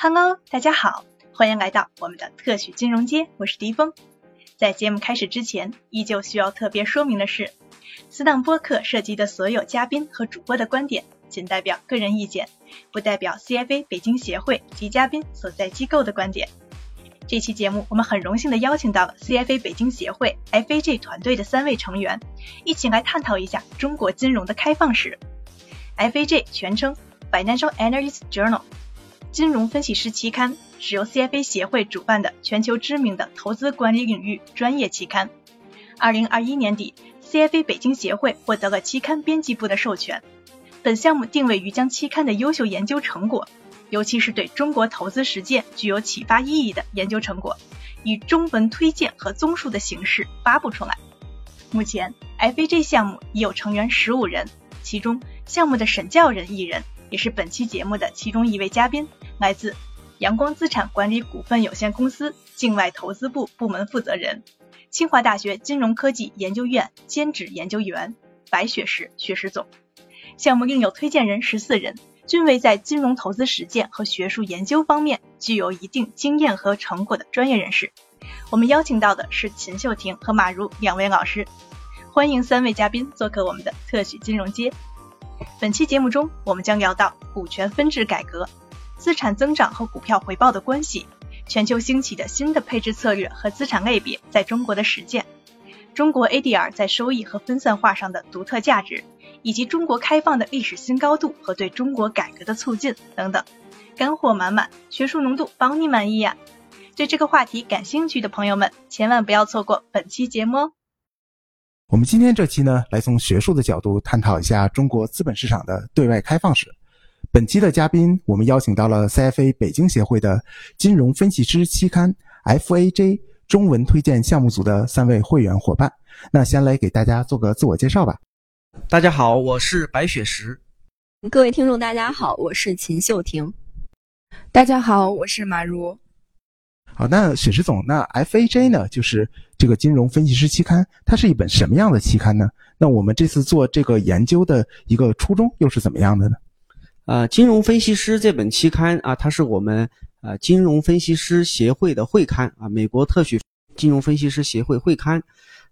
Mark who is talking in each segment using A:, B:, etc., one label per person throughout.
A: Hello，大家好，欢迎来到我们的特许金融街，我是迪峰。在节目开始之前，依旧需要特别说明的是，此档播客涉及的所有嘉宾和主播的观点仅代表个人意见，不代表 CFA 北京协会及嘉宾所在机构的观点。这期节目，我们很荣幸的邀请到了 CFA 北京协会 FAG 团队的三位成员，一起来探讨一下中国金融的开放史。FAG 全称 Financial Analyst Journal，金融分析师期刊，是由 CFA 协会主办的全球知名的投资管理领域专业期刊。二零二一年底，CFA 北京协会获得了期刊编辑部的授权。本项目定位于将期刊的优秀研究成果，尤其是对中国投资实践具有启发意义的研究成果，以中文推荐和综述的形式发布出来。目前，FAG 项目已有成员十五人，其中。项目的审教人一人，也是本期节目的其中一位嘉宾，来自阳光资产管理股份有限公司境外投资部部门负责人，清华大学金融科技研究院兼职研究员白雪石学石总。项目另有推荐人十四人，均为在金融投资实践和学术研究方面具有一定经验和成果的专业人士。我们邀请到的是秦秀婷和马如两位老师，欢迎三位嘉宾做客我们的特许金融街。本期节目中，我们将聊到股权分置改革、资产增长和股票回报的关系、全球兴起的新的配置策略和资产类别在中国的实践、中国 ADR 在收益和分散化上的独特价值，以及中国开放的历史新高度和对中国改革的促进等等，干货满满，学术浓度保你满意呀！对这个话题感兴趣的朋友们，千万不要错过本期节目哦。
B: 我们今天这期呢，来从学术的角度探讨一下中国资本市场的对外开放史。本期的嘉宾，我们邀请到了 CFA 北京协会的金融分析师期刊 FAJ 中文推荐项目组的三位会员伙伴。那先来给大家做个自我介绍吧。
C: 大家好，我是白雪石。
D: 各位听众，大家好，我是秦秀婷。
E: 大家好，我是马如。
B: 好，那雪石总，那 FAJ 呢，就是这个金融分析师期刊，它是一本什么样的期刊呢？那我们这次做这个研究的一个初衷又是怎么样的呢？
C: 呃，金融分析师这本期刊啊，它是我们呃金融分析师协会的会刊啊，美国特许金融分析师协会会刊。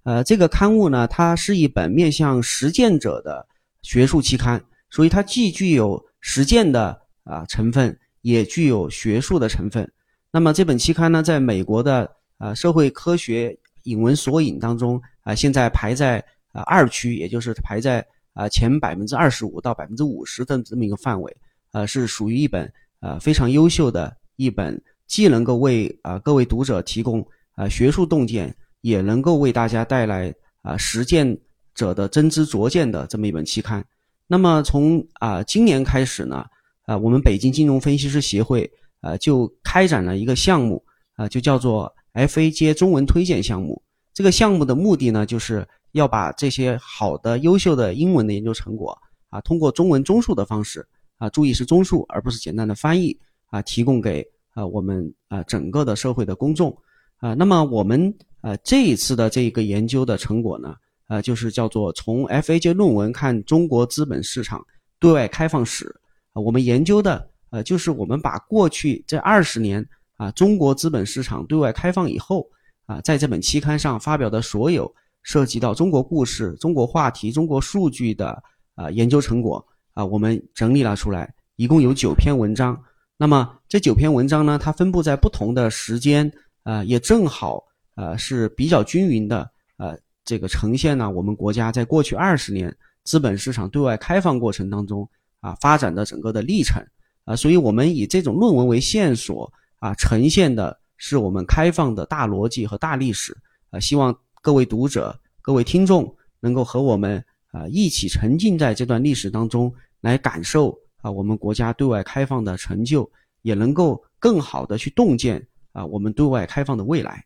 C: 呃，这个刊物呢，它是一本面向实践者的学术期刊，所以它既具有实践的啊成分，也具有学术的成分。那么这本期刊呢，在美国的呃社会科学引文索引当中啊，现在排在啊二区，也就是排在啊前百分之二十五到百分之五十的这么一个范围，呃，是属于一本呃非常优秀的一本，既能够为啊各位读者提供啊学术洞见，也能够为大家带来啊实践者的真知灼见的这么一本期刊。那么从啊今年开始呢，啊我们北京金融分析师协会。呃，就开展了一个项目，啊，就叫做 FAJ 中文推荐项目。这个项目的目的呢，就是要把这些好的、优秀的英文的研究成果，啊，通过中文综述的方式，啊，注意是综述，而不是简单的翻译，啊，提供给啊我们啊整个的社会的公众，啊，那么我们呃这一次的这个研究的成果呢，呃，就是叫做从 FAJ 论文看中国资本市场对外开放史，啊，我们研究的。呃，就是我们把过去这二十年啊，中国资本市场对外开放以后啊，在这本期刊上发表的所有涉及到中国故事、中国话题、中国数据的啊研究成果啊，我们整理了出来，一共有九篇文章。那么这九篇文章呢，它分布在不同的时间啊，也正好呃是比较均匀的呃，这个呈现了我们国家在过去二十年资本市场对外开放过程当中啊发展的整个的历程。啊，所以我们以这种论文为线索啊，呈现的是我们开放的大逻辑和大历史啊，希望各位读者、各位听众能够和我们啊一起沉浸在这段历史当中，来感受啊我们国家对外开放的成就，也能够更好的去洞见啊我们对外开放的未来。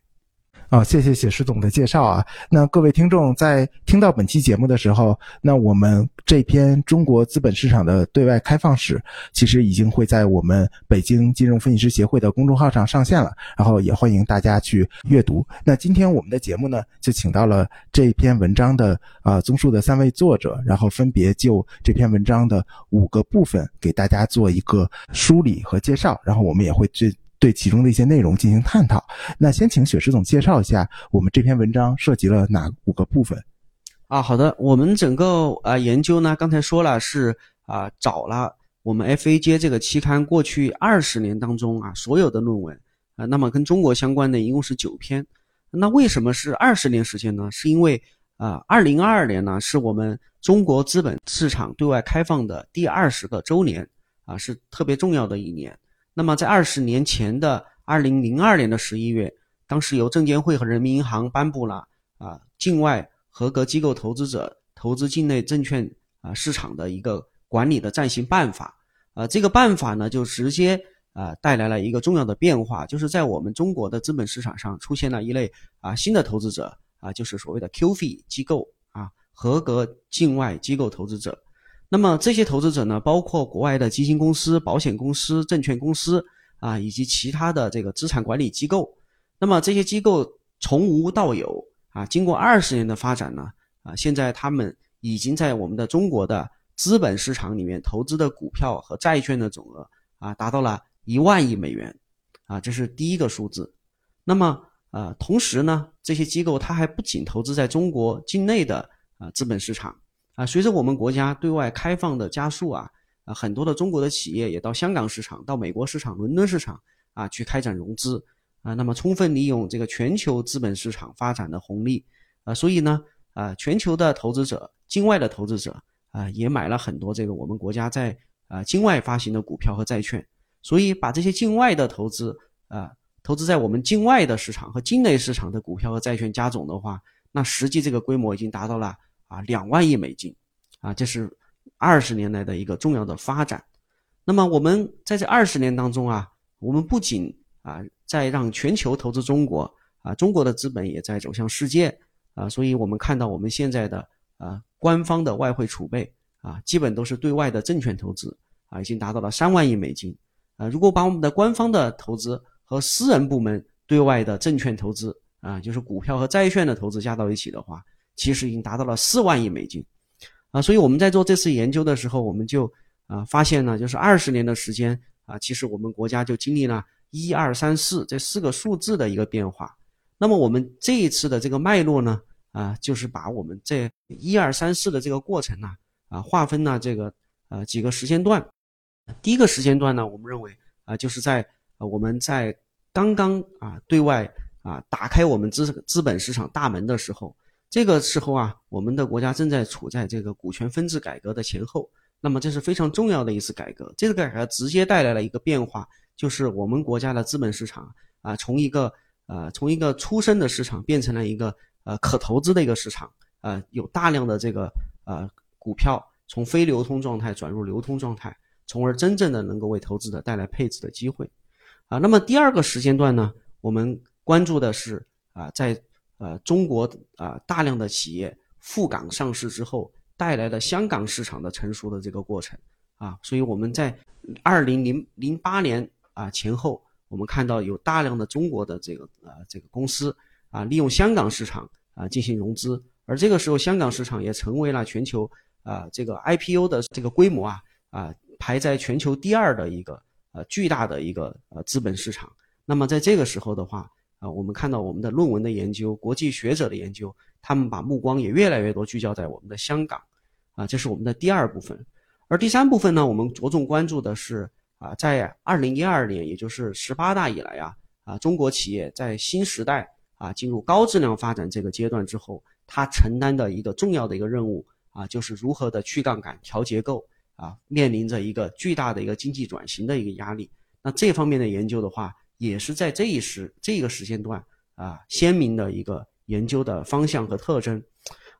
B: 啊，谢谢写诗总的介绍啊。那各位听众在听到本期节目的时候，那我们这篇《中国资本市场的对外开放史》其实已经会在我们北京金融分析师协会的公众号上上线了，然后也欢迎大家去阅读。那今天我们的节目呢，就请到了这篇文章的啊综述的三位作者，然后分别就这篇文章的五个部分给大家做一个梳理和介绍，然后我们也会这。对其中的一些内容进行探讨。那先请雪石总介绍一下我们这篇文章涉及了哪五个部分？
C: 啊，好的，我们整个啊研究呢，刚才说了是啊找了我们 FAJ 这个期刊过去二十年当中啊所有的论文啊，那么跟中国相关的一共是九篇。那为什么是二十年时间呢？是因为啊，二零二二年呢是我们中国资本市场对外开放的第二十个周年啊，是特别重要的一年。那么，在二十年前的二零零二年的十一月，当时由证监会和人民银行颁布了啊境外合格机构投资者投资境内证券啊市场的一个管理的暂行办法。啊，这个办法呢，就直接啊带来了一个重要的变化，就是在我们中国的资本市场上出现了一类啊新的投资者啊，就是所谓的 QF 机构啊合格境外机构投资者。那么这些投资者呢，包括国外的基金公司、保险公司、证券公司啊，以及其他的这个资产管理机构。那么这些机构从无到有啊，经过二十年的发展呢，啊，现在他们已经在我们的中国的资本市场里面投资的股票和债券的总额啊，达到了一万亿美元，啊，这是第一个数字。那么啊，同时呢，这些机构它还不仅投资在中国境内的啊资本市场。啊，随着我们国家对外开放的加速啊，啊，很多的中国的企业也到香港市场、到美国市场、伦敦市场啊去开展融资啊，那么充分利用这个全球资本市场发展的红利啊，所以呢，啊，全球的投资者、境外的投资者啊，也买了很多这个我们国家在啊境外发行的股票和债券，所以把这些境外的投资啊，投资在我们境外的市场和境内市场的股票和债券加总的话，那实际这个规模已经达到了。啊，两万亿美金，啊，这是二十年来的一个重要的发展。那么我们在这二十年当中啊，我们不仅啊在让全球投资中国啊，中国的资本也在走向世界啊，所以我们看到我们现在的啊官方的外汇储备啊，基本都是对外的证券投资啊，已经达到了三万亿美金啊。如果把我们的官方的投资和私人部门对外的证券投资啊，就是股票和债券的投资加到一起的话，其实已经达到了四万亿美金，啊，所以我们在做这次研究的时候，我们就啊发现呢，就是二十年的时间啊，其实我们国家就经历了一二三四这四个数字的一个变化。那么我们这一次的这个脉络呢，啊，就是把我们这一二三四的这个过程呢，啊，划分了这个呃几个时间段。第一个时间段呢，我们认为啊，就是在我们在刚刚啊对外啊打开我们资资本市场大门的时候。这个时候啊，我们的国家正在处在这个股权分置改革的前后，那么这是非常重要的一次改革。这个改革直接带来了一个变化，就是我们国家的资本市场啊，从一个呃从一个出生的市场变成了一个呃可投资的一个市场，呃有大量的这个呃股票从非流通状态转入流通状态，从而真正的能够为投资者带来配置的机会。啊，那么第二个时间段呢，我们关注的是啊在。呃，中国啊，大量的企业赴港上市之后，带来的香港市场的成熟的这个过程啊，所以我们在二零零零八年啊前后，我们看到有大量的中国的这个呃这个公司啊，利用香港市场啊进行融资，而这个时候香港市场也成为了全球啊这个 IPO 的这个规模啊啊排在全球第二的一个呃巨大的一个呃资本市场。那么在这个时候的话，啊，我们看到我们的论文的研究，国际学者的研究，他们把目光也越来越多聚焦在我们的香港，啊，这是我们的第二部分。而第三部分呢，我们着重关注的是啊，在二零一二年，也就是十八大以来啊，啊，中国企业在新时代啊进入高质量发展这个阶段之后，它承担的一个重要的一个任务啊，就是如何的去杠杆、调结构啊，面临着一个巨大的一个经济转型的一个压力。那这方面的研究的话，也是在这一时这个时间段啊，鲜明的一个研究的方向和特征，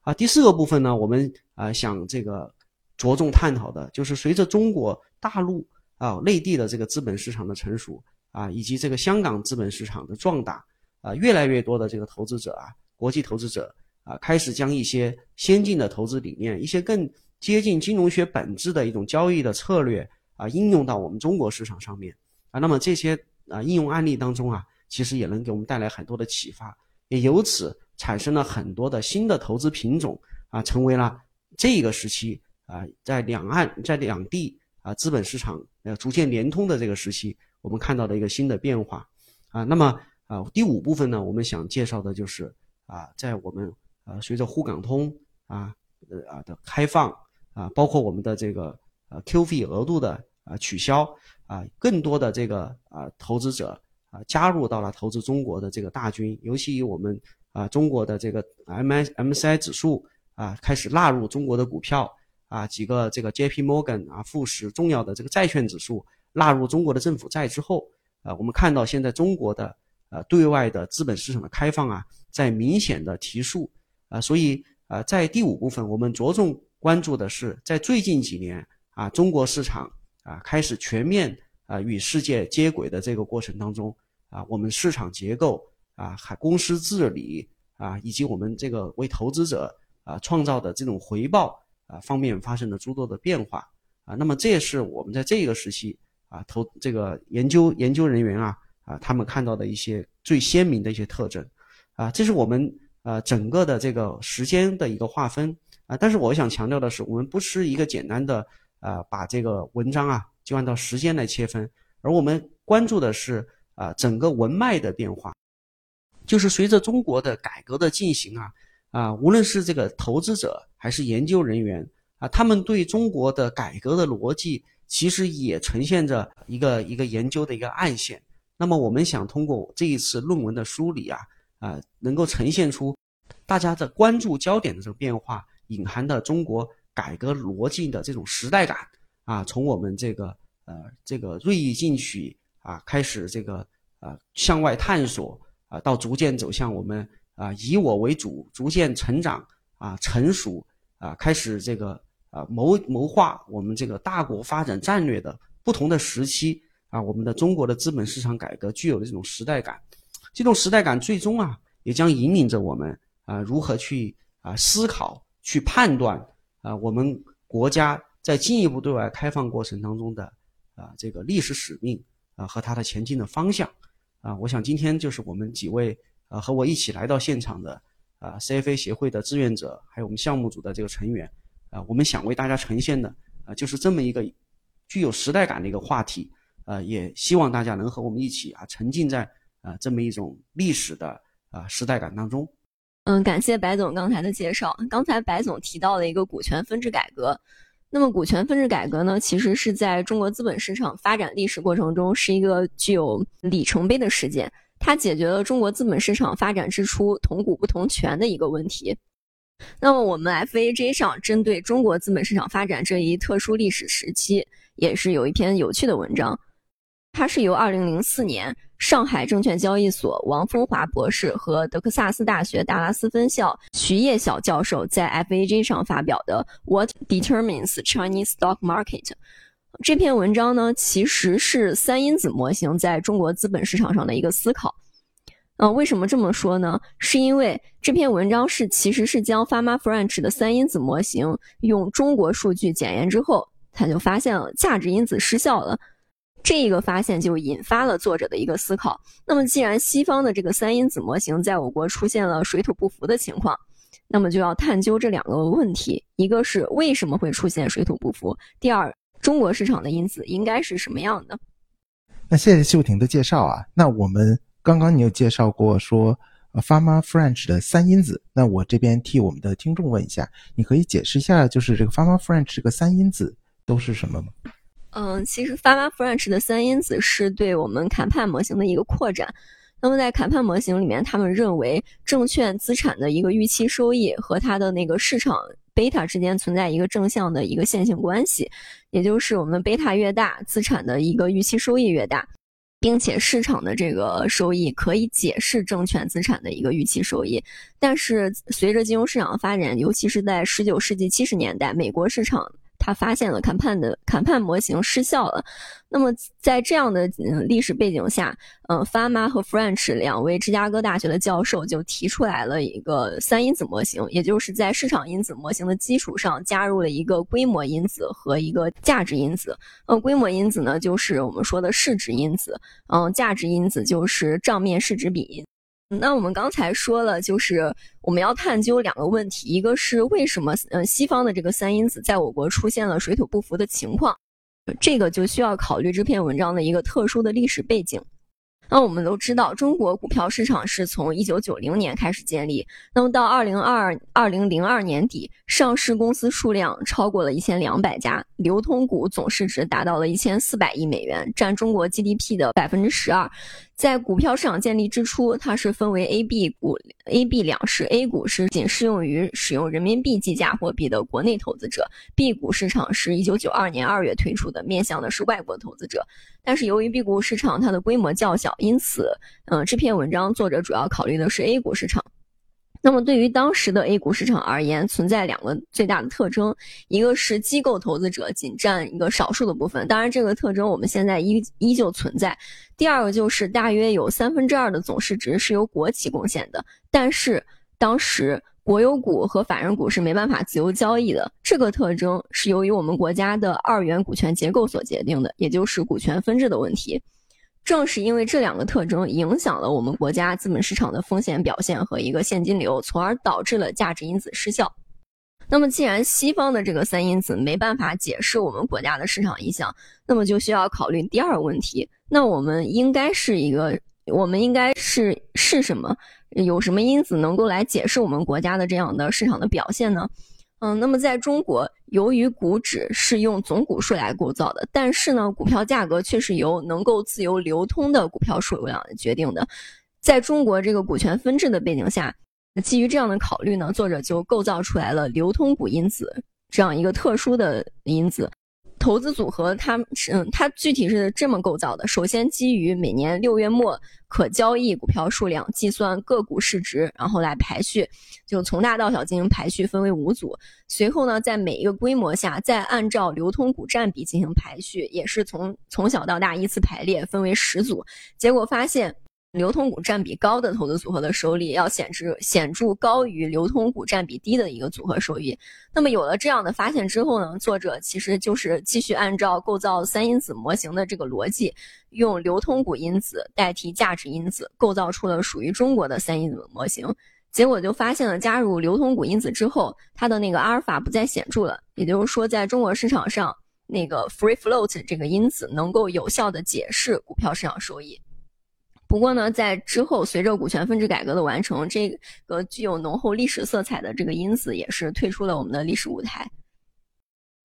C: 啊，第四个部分呢，我们啊想这个着重探讨的就是随着中国大陆啊内地的这个资本市场的成熟啊，以及这个香港资本市场的壮大啊，越来越多的这个投资者啊，国际投资者啊，开始将一些先进的投资理念，一些更接近金融学本质的一种交易的策略啊，应用到我们中国市场上面啊。那么这些啊应用案例当中啊，其实也能给我们带来很多的启发，也由此产生了很多的新的投资品种啊，成为了这个时期啊，在两岸在两地啊资本市场呃逐渐联通的这个时期，我们看到的一个新的变化啊。那么啊，第五部分呢，我们想介绍的就是啊，在我们呃随着沪港通啊呃啊的开放啊，包括我们的这个呃 QF 额度的啊取消啊，更多的这个啊投资者啊加入到了投资中国的这个大军，尤其以我们啊中国的这个 M I M C I 指数啊开始纳入中国的股票啊，几个这个 JP Morgan 啊富时重要的这个债券指数纳入中国的政府债之后啊，我们看到现在中国的。呃，对外的资本市场的开放啊，在明显的提速啊，所以啊，在第五部分，我们着重关注的是，在最近几年啊，中国市场啊开始全面啊与世界接轨的这个过程当中啊，我们市场结构啊，还公司治理啊，以及我们这个为投资者啊创造的这种回报啊方面发生了诸多的变化啊，那么这也是我们在这个时期啊投这个研究研究人员啊。啊，他们看到的一些最鲜明的一些特征，啊，这是我们呃整个的这个时间的一个划分啊。但是我想强调的是，我们不是一个简单的啊把这个文章啊就按照时间来切分，而我们关注的是啊整个文脉的变化，就是随着中国的改革的进行啊啊，无论是这个投资者还是研究人员啊，他们对中国的改革的逻辑其实也呈现着一个一个研究的一个暗线。那么我们想通过这一次论文的梳理啊，啊，能够呈现出大家的关注焦点的这个变化，隐含的中国改革逻辑的这种时代感啊，从我们这个呃这个锐意进取啊，开始这个啊向外探索啊，到逐渐走向我们啊以我为主，逐渐成长啊成熟啊，开始这个啊谋谋划我们这个大国发展战略的不同的时期。啊，我们的中国的资本市场改革具有的这种时代感，这种时代感最终啊，也将引领着我们啊，如何去啊思考、去判断啊，我们国家在进一步对外开放过程当中的啊这个历史使命啊和它的前进的方向啊。我想今天就是我们几位啊和我一起来到现场的啊 CFA 协会的志愿者，还有我们项目组的这个成员啊，我们想为大家呈现的啊，就是这么一个具有时代感的一个话题。呃，也希望大家能和我们一起啊，沉浸在啊这么一种历史的啊时代感当中。
D: 嗯，感谢白总刚才的介绍。刚才白总提到了一个股权分置改革，那么股权分置改革呢，其实是在中国资本市场发展历史过程中是一个具有里程碑的事件，它解决了中国资本市场发展之初同股不同权的一个问题。那么我们 FAJ 上针对中国资本市场发展这一特殊历史时期，也是有一篇有趣的文章。它是由2004年上海证券交易所王峰华博士和德克萨斯大学达拉斯分校徐叶晓教授在 FAJ 上发表的《What Determines Chinese Stock Market》这篇文章呢，其实是三因子模型在中国资本市场上的一个思考。嗯，为什么这么说呢？是因为这篇文章是其实是将 Fama French 的三因子模型用中国数据检验之后，他就发现了价值因子失效了。这个发现就引发了作者的一个思考。那么，既然西方的这个三因子模型在我国出现了水土不服的情况，那么就要探究这两个问题：一个是为什么会出现水土不服；第二，中国市场的因子应该是什么样的？
B: 那谢谢秀婷的介绍啊。那我们刚刚你有介绍过说，Fama French 的三因子。那我这边替我们的听众问一下，你可以解释一下，就是这个 Fama French 这个三因子都是什么吗？
D: 嗯，其实 Fama French 的三因子是对我们谈判模型的一个扩展。那么在谈判模型里面，他们认为证券资产的一个预期收益和它的那个市场贝塔之间存在一个正向的一个线性关系，也就是我们贝塔越大，资产的一个预期收益越大，并且市场的这个收益可以解释证券资产的一个预期收益。但是随着金融市场的发展，尤其是在十九世纪七十年代，美国市场。他发现了谈判的谈判模型失效了。那么在这样的历史背景下，嗯，Fama 和 French 两位芝加哥大学的教授就提出来了一个三因子模型，也就是在市场因子模型的基础上加入了一个规模因子和一个价值因子。呃，规模因子呢就是我们说的市值因子，嗯，价值因子就是账面市值比。那我们刚才说了，就是我们要探究两个问题，一个是为什么嗯西方的这个三因子在我国出现了水土不服的情况，这个就需要考虑这篇文章的一个特殊的历史背景。那我们都知道，中国股票市场是从一九九零年开始建立，那么到二零二二零零二年底，上市公司数量超过了一千两百家，流通股总市值达到了一千四百亿美元，占中国 GDP 的百分之十二。在股票市场建立之初，它是分为 A、B 股、A、B 两市。A 股是仅适用于使用人民币计价货币的国内投资者，B 股市场是一九九二年二月推出的，面向的是外国投资者。但是由于 B 股市场它的规模较小，因此，嗯，这篇文章作者主要考虑的是 A 股市场。那么对于当时的 A 股市场而言，存在两个最大的特征，一个是机构投资者仅占一个少数的部分，当然这个特征我们现在依依旧存在。第二个就是大约有三分之二的总市值是由国企贡献的，但是当时国有股和法人股是没办法自由交易的，这个特征是由于我们国家的二元股权结构所决定的，也就是股权分置的问题。正是因为这两个特征影响了我们国家资本市场的风险表现和一个现金流，从而导致了价值因子失效。那么，既然西方的这个三因子没办法解释我们国家的市场影响，那么就需要考虑第二个问题：那我们应该是一个，我们应该是是什么？有什么因子能够来解释我们国家的这样的市场的表现呢？嗯，那么在中国，由于股指是用总股数来构造的，但是呢，股票价格却是由能够自由流通的股票数量决定的。在中国这个股权分置的背景下，基于这样的考虑呢，作者就构造出来了流通股因子这样一个特殊的因子。投资组合，它是嗯，它具体是这么构造的：首先，基于每年六月末可交易股票数量计算个股市值，然后来排序，就从大到小进行排序，分为五组。随后呢，在每一个规模下，再按照流通股占比进行排序，也是从从小到大依次排列，分为十组。结果发现。流通股占比高的投资组合的收益要显著显著高于流通股占比低的一个组合收益。那么有了这样的发现之后呢，作者其实就是继续按照构造三因子模型的这个逻辑，用流通股因子代替价值因子，构造出了属于中国的三因子模型。结果就发现了加入流通股因子之后，它的那个阿尔法不再显著了。也就是说，在中国市场上，那个 free float 这个因子能够有效的解释股票市场收益。不过呢，在之后随着股权分置改革的完成，这个具有浓厚历史色彩的这个因子也是退出了我们的历史舞台。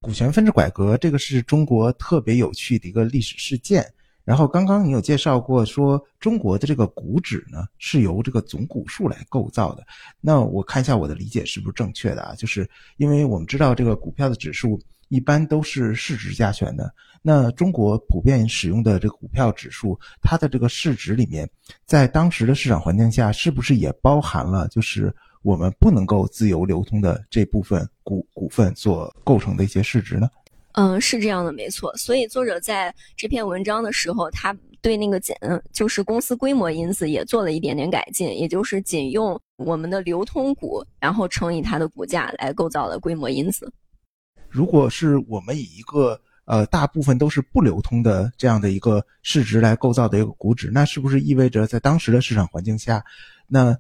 B: 股权分置改革这个是中国特别有趣的一个历史事件。然后刚刚你有介绍过说中国的这个股指呢是由这个总股数来构造的。那我看一下我的理解是不是正确的啊？就是因为我们知道这个股票的指数。一般都是市值加权的。那中国普遍使用的这个股票指数，它的这个市值里面，在当时的市场环境下，是不是也包含了就是我们不能够自由流通的这部分股股份所构成的一些市值呢？
D: 嗯，是这样的，没错。所以作者在这篇文章的时候，他对那个简就是公司规模因子也做了一点点改进，也就是仅用我们的流通股，然后乘以它的股价来构造了规模因子。
B: 如果是我们以一个呃大部分都是不流通的这样的一个市值来构造的一个股指，那是不是意味着在当时的市场环境下，那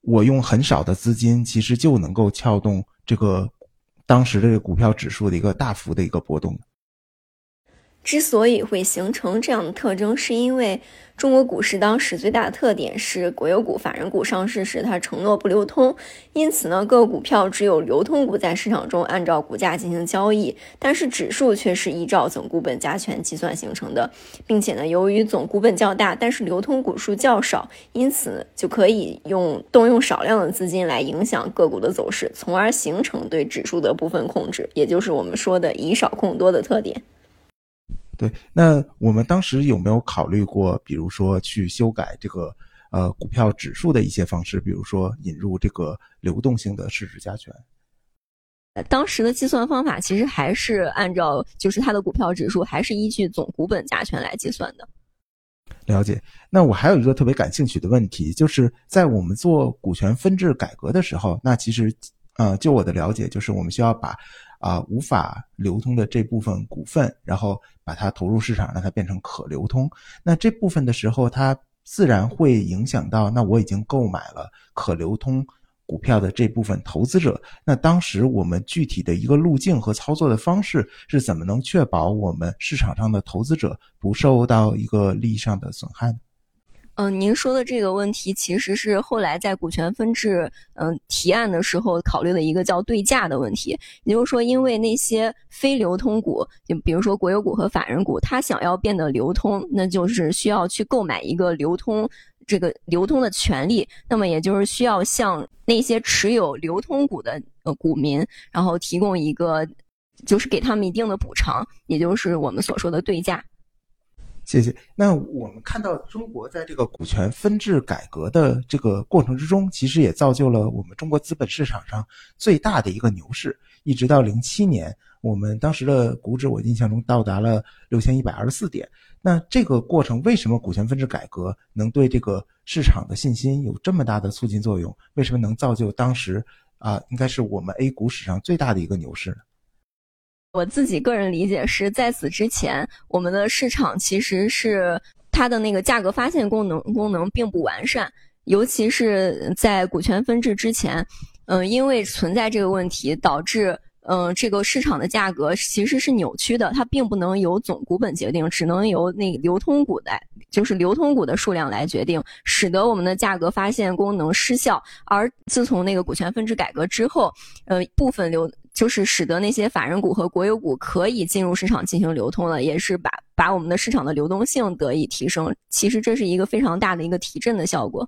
B: 我用很少的资金其实就能够撬动这个当时这个股票指数的一个大幅的一个波动？
D: 之所以会形成这样的特征，是因为中国股市当时最大的特点是国有股、法人股上市时它承诺不流通，因此呢，各股票只有流通股在市场中按照股价进行交易，但是指数却是依照总股本加权计算形成的，并且呢，由于总股本较大，但是流通股数较少，因此就可以用动用少量的资金来影响个股的走势，从而形成对指数的部分控制，也就是我们说的以少控多的特点。
B: 对，那我们当时有没有考虑过，比如说去修改这个呃股票指数的一些方式，比如说引入这个流动性的市值加权？
D: 当时的计算方法其实还是按照就是它的股票指数还是依据总股本加权来计算的。
B: 了解。那我还有一个特别感兴趣的问题，就是在我们做股权分置改革的时候，那其实，呃，就我的了解，就是我们需要把啊无法流通的这部分股份，然后把它投入市场，让它变成可流通。那这部分的时候，它自然会影响到，那我已经购买了可流通。股票的这部分投资者，那当时我们具体的一个路径和操作的方式是怎么能确保我们市场上的投资者不受到一个利益上的损害呢？
D: 嗯，您说的这个问题其实是后来在股权分置嗯提案的时候考虑的一个叫对价的问题，也就是说，因为那些非流通股，就比如说国有股和法人股，它想要变得流通，那就是需要去购买一个流通。这个流通的权利，那么也就是需要向那些持有流通股的呃股民，然后提供一个，就是给他们一定的补偿，也就是我们所说的对价。
B: 谢谢。那我们看到中国在这个股权分置改革的这个过程之中，其实也造就了我们中国资本市场上最大的一个牛市，一直到零七年。我们当时的股指，我印象中到达了六千一百二十四点。那这个过程为什么股权分置改革能对这个市场的信心有这么大的促进作用？为什么能造就当时啊，应该是我们 A 股史上最大的一个牛市呢？
D: 我自己个人理解是在此之前，我们的市场其实是它的那个价格发现功能功能并不完善，尤其是在股权分置之前，嗯，因为存在这个问题，导致。嗯，这个市场的价格其实是扭曲的，它并不能由总股本决定，只能由那流通股来，就是流通股的数量来决定，使得我们的价格发现功能失效。而自从那个股权分置改革之后，呃，部分流就是使得那些法人股和国有股可以进入市场进行流通了，也是把把我们的市场的流动性得以提升。其实这是一个非常大的一个提振的效果。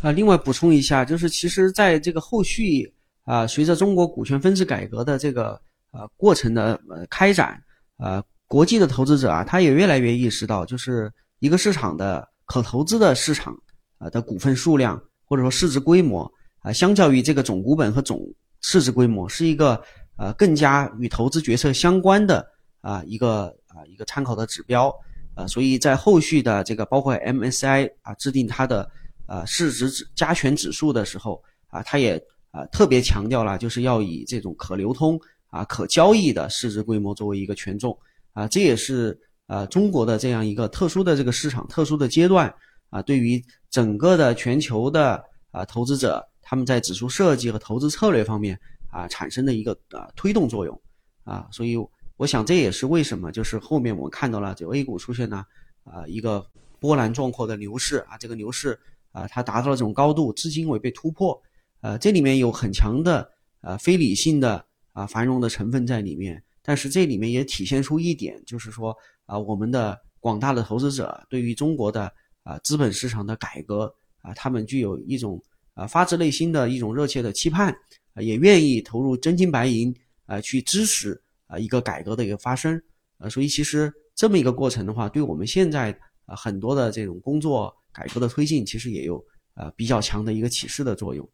C: 啊，另外补充一下，就是其实在这个后续。啊，随着中国股权分置改革的这个呃过程的呃开展，呃，国际的投资者啊，他也越来越意识到，就是一个市场的可投资的市场啊的股份数量或者说市值规模啊，相较于这个总股本和总市值规模，是一个呃更加与投资决策相关的啊一个啊一个参考的指标啊，所以在后续的这个包括 MSCI 啊制定它的呃市值指加权指数的时候啊，它也。啊，特别强调了，就是要以这种可流通啊、可交易的市值规模作为一个权重啊，这也是呃中国的这样一个特殊的这个市场、特殊的阶段啊，对于整个的全球的啊投资者，他们在指数设计和投资策略方面啊产生的一个啊推动作用啊，所以我想这也是为什么就是后面我们看到了就 A 股出现了啊一个波澜壮阔的牛市啊，这个牛市啊它达到了这种高度，至今未被突破。呃，这里面有很强的呃非理性的啊繁荣的成分在里面，但是这里面也体现出一点，就是说啊，我们的广大的投资者对于中国的啊资本市场的改革啊，他们具有一种啊发自内心的一种热切的期盼，啊也愿意投入真金白银啊去支持啊一个改革的一个发生，啊，所以其实这么一个过程的话，对我们现在啊很多的这种工作改革的推进，其实也有啊比较强的一个启示的作用。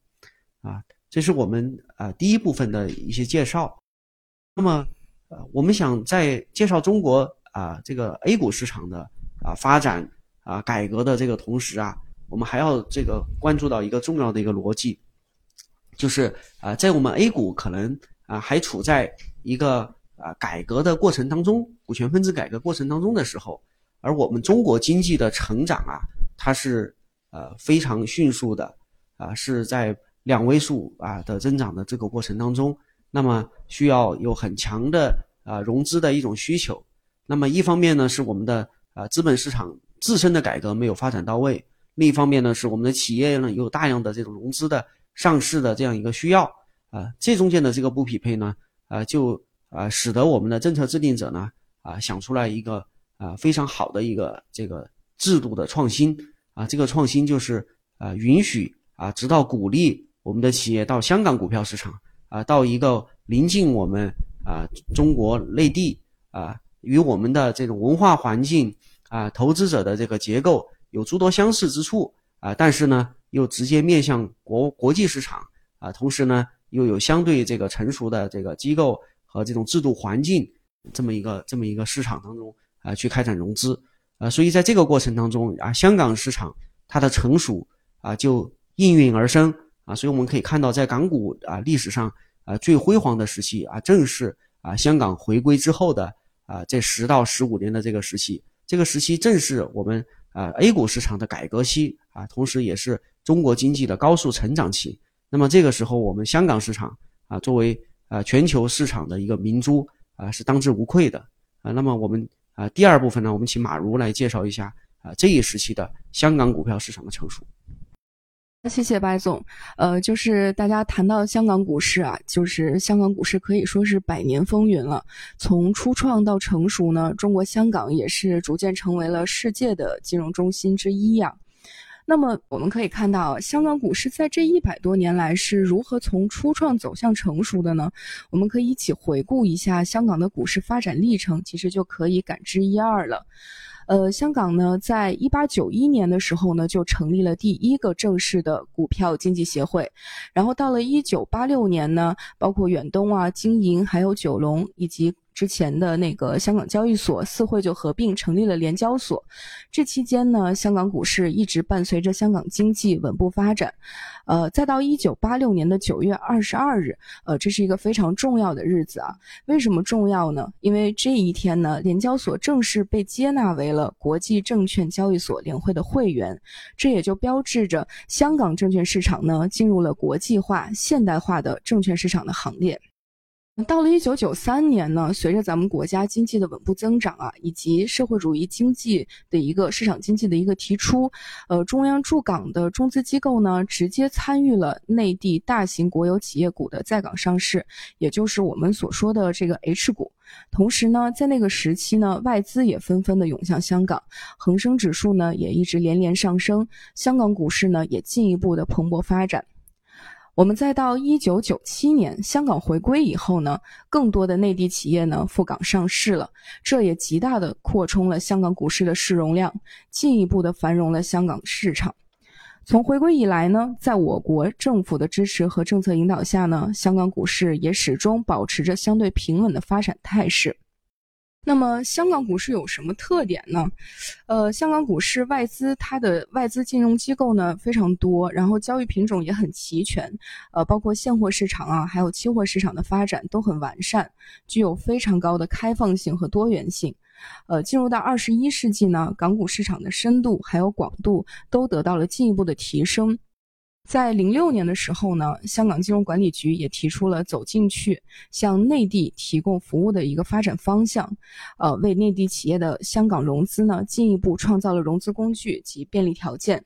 C: 啊，这是我们啊第一部分的一些介绍。那么，呃，我们想在介绍中国啊这个 A 股市场的啊发展啊改革的这个同时啊，我们还要这个关注到一个重要的一个逻辑，就是啊在我们 A 股可能啊还处在一个啊改革的过程当中，股权分置改革过程当中的时候，而我们中国经济的成长啊，它是呃非常迅速的啊是在。两位数啊的增长的这个过程当中，那么需要有很强的啊融资的一种需求。那么一方面呢是我们的啊资本市场自身的改革没有发展到位，另一方面呢是我们的企业呢有大量的这种融资的上市的这样一个需要啊，这中间的这个不匹配呢啊就啊使得我们的政策制定者呢啊想出来一个啊非常好的一个这个制度的创新啊，这个创新就是啊允许啊直到鼓励。我们的企业到香港股票市场啊，到一个临近我们啊中国内地啊，与我们的这种文化环境啊，投资者的这个结构有诸多相似之处啊，但是呢，又直接面向国国际市场啊，同时呢，又有相对这个成熟的这个机构和这种制度环境这么一个这么一个市场当中啊去开展融资。啊，所以在这个过程当中啊，香港市场它的成熟啊就应运而生。啊，所以我们可以看到在港股啊历史上啊最辉煌的时期啊，正是啊香港回归之后的啊这十到十五年的这个时期，这个时期正是我们啊 A 股市场的改革期啊，同时也是中国经济的高速成长期。那么这个时候，我们香港市场啊，作为啊全球市场的一个明珠啊，是当之无愧的啊。那么我们啊第二部分呢，我们请马如来介绍一下啊这一时期的香港股票市场的成熟。
E: 谢谢白总。呃，就是大家谈到香港股市啊，就是香港股市可以说是百年风云了。从初创到成熟呢，中国香港也是逐渐成为了世界的金融中心之一呀。那么我们可以看到，香港股市在这一百多年来是如何从初创走向成熟的呢？我们可以一起回顾一下香港的股市发展历程，其实就可以感知一二了。呃，香港呢，在一八九一年的时候呢，就成立了第一个正式的股票经济协会，然后到了一九八六年呢，包括远东啊、金银还有九龙以及。之前的那个香港交易所四会就合并成立了联交所，这期间呢，香港股市一直伴随着香港经济稳步发展，呃，再到一九八六年的九月二十二日，呃，这是一个非常重要的日子啊。为什么重要呢？因为这一天呢，联交所正式被接纳为了国际证券交易所联会的会员，这也就标志着香港证券市场呢进入了国际化、现代化的证券市场的行列。到了一九九三年呢，随着咱们国家经济的稳步增长啊，以及社会主义经济的一个市场经济的一个提出，呃，中央驻港的中资机构呢，直接参与了内地大型国有企业股的在港上市，也就是我们所说的这个 H 股。同时呢，在那个时期呢，外资也纷纷的涌向香港，恒生指数呢也一直连连上升，香港股市呢也进一步的蓬勃发展。我们再到一九九七年香港回归以后呢，更多的内地企业呢赴港上市了，这也极大的扩充了香港股市的市容量，进一步的繁荣了香港市场。从回归以来呢，在我国政府的支持和政策引导下呢，香港股市也始终保持着相对平稳的发展态势。那么香港股市有什么特点呢？呃，香港股市外资它的外资金融机构呢非常多，然后交易品种也很齐全，呃，包括现货市场啊，还有期货市场的发展都很完善，具有非常高的开放性和多元性。呃，进入到二十一世纪呢，港股市场的深度还有广度都得到了进一步的提升。在零六年的时候呢，香港金融管理局也提出了走进去向内地提供服务的一个发展方向，呃，为内地企业的香港融资呢进一步创造了融资工具及便利条件。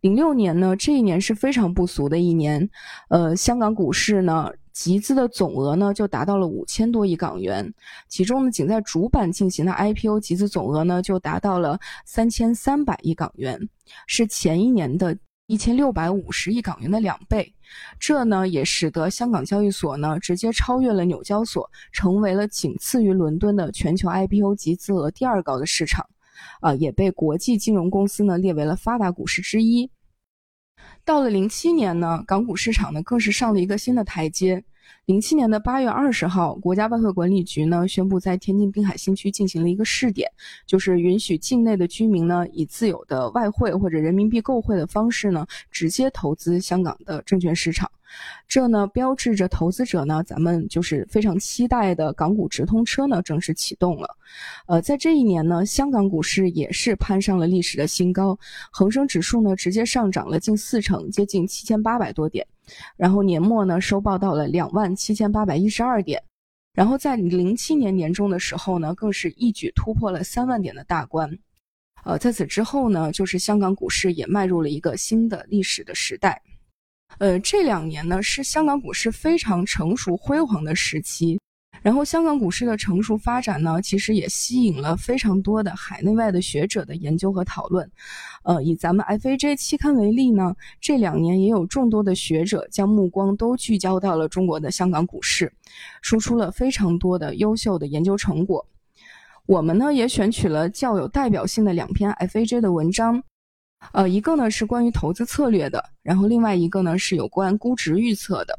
E: 零六年呢，这一年是非常不俗的一年，呃，香港股市呢集资的总额呢就达到了五千多亿港元，其中呢仅在主板进行的 IPO 集资总额呢就达到了三千三百亿港元，是前一年的。一千六百五十亿港元的两倍，这呢也使得香港交易所呢直接超越了纽交所，成为了仅次于伦敦的全球 IPO 集资额第二高的市场，啊，也被国际金融公司呢列为了发达股市之一。到了零七年呢，港股市场呢更是上了一个新的台阶。零七年的八月二十号，国家外汇管理局呢宣布，在天津滨海新区进行了一个试点，就是允许境内的居民呢以自有的外汇或者人民币购汇的方式呢，直接投资香港的证券市场。这呢标志着投资者呢，咱们就是非常期待的港股直通车呢正式启动了。呃，在这一年呢，香港股市也是攀上了历史的新高，恒生指数呢直接上涨了近四成，接近七千八百多点。然后年末呢收报到了两万七千八百一十二点，然后在零七年年中的时候呢，更是一举突破了三万点的大关。呃，在此之后呢，就是香港股市也迈入了一个新的历史的时代。呃，这两年呢是香港股市非常成熟辉煌的时期，然后香港股市的成熟发展呢，其实也吸引了非常多的海内外的学者的研究和讨论。呃，以咱们 FAJ 期刊为例呢，这两年也有众多的学者将目光都聚焦到了中国的香港股市，输出了非常多的优秀的研究成果。我们呢也选取了较有代表性的两篇 FAJ 的文章。呃，一个呢是关于投资策略的，然后另外一个呢是有关估值预测的。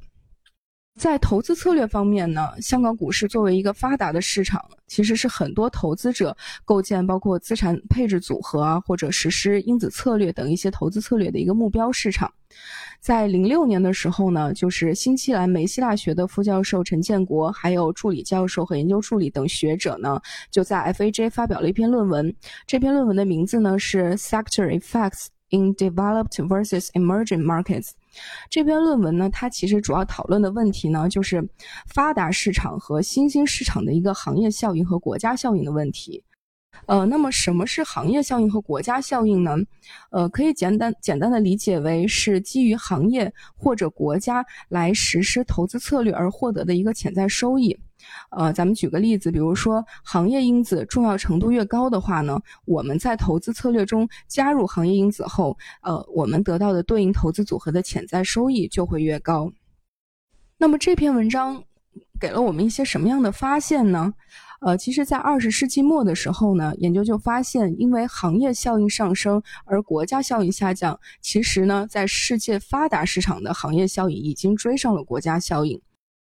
E: 在投资策略方面呢，香港股市作为一个发达的市场，其实是很多投资者构建包括资产配置组合啊，或者实施因子策略等一些投资策略的一个目标市场。在零六年的时候呢，就是新西兰梅西大学的副教授陈建国，还有助理教授和研究助理等学者呢，就在 FAJ 发表了一篇论文。这篇论文的名字呢是 Sector Effects in Developed versus Emerging Markets。这篇论文呢，它其实主要讨论的问题呢，就是发达市场和新兴市场的一个行业效应和国家效应的问题。呃，那么什么是行业效应和国家效应呢？呃，可以简单简单的理解为是基于行业或者国家来实施投资策略而获得的一个潜在收益。呃，咱们举个例子，比如说行业因子重要程度越高的话呢，我们在投资策略中加入行业因子后，呃，我们得到的对应投资组合的潜在收益就会越高。那么这篇文章给了我们一些什么样的发现呢？呃，其实，在二十世纪末的时候呢，研究就发现，因为行业效应上升而国家效应下降，其实呢，在世界发达市场的行业效应已经追上了国家效应。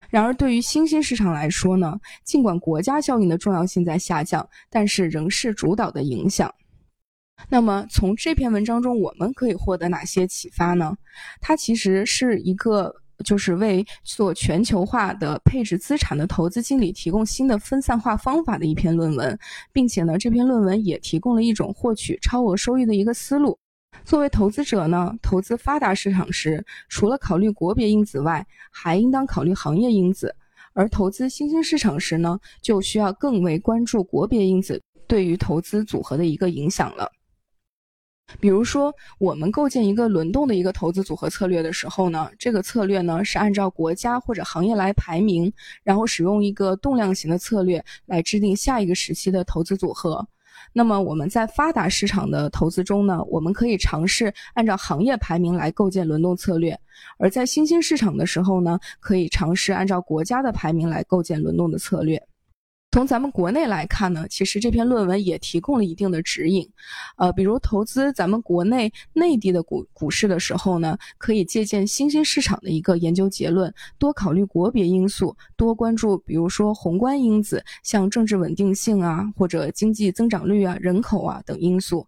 E: 然而，对于新兴市场来说呢，尽管国家效应的重要性在下降，但是仍是主导的影响。那么，从这篇文章中，我们可以获得哪些启发呢？它其实是一个。就是为做全球化的配置资产的投资经理提供新的分散化方法的一篇论文，并且呢，这篇论文也提供了一种获取超额收益的一个思路。作为投资者呢，投资发达市场时，除了考虑国别因子外，还应当考虑行业因子；而投资新兴市场时呢，就需要更为关注国别因子对于投资组合的一个影响了。比如说，我们构建一个轮动的一个投资组合策略的时候呢，这个策略呢是按照国家或者行业来排名，然后使用一个动量型的策略来制定下一个时期的投资组合。那么我们在发达市场的投资中呢，我们可以尝试按照行业排名来构建轮动策略；而在新兴市场的时候呢，可以尝试按照国家的排名来构建轮动的策略。从咱们国内来看呢，其实这篇论文也提供了一定的指引，呃，比如投资咱们国内内地的股股市的时候呢，可以借鉴新兴市场的一个研究结论，多考虑国别因素，多关注比如说宏观因子，像政治稳定性啊，或者经济增长率啊、人口啊等因素；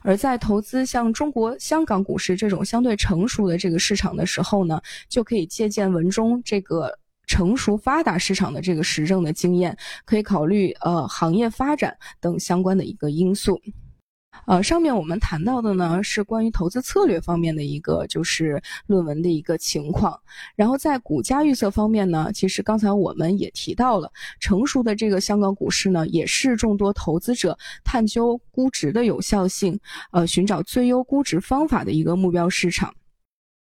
E: 而在投资像中国香港股市这种相对成熟的这个市场的时候呢，就可以借鉴文中这个。成熟发达市场的这个实证的经验，可以考虑呃行业发展等相关的一个因素。呃，上面我们谈到的呢是关于投资策略方面的一个就是论文的一个情况。然后在股价预测方面呢，其实刚才我们也提到了，成熟的这个香港股市呢，也是众多投资者探究估值的有效性，呃，寻找最优估值方法的一个目标市场。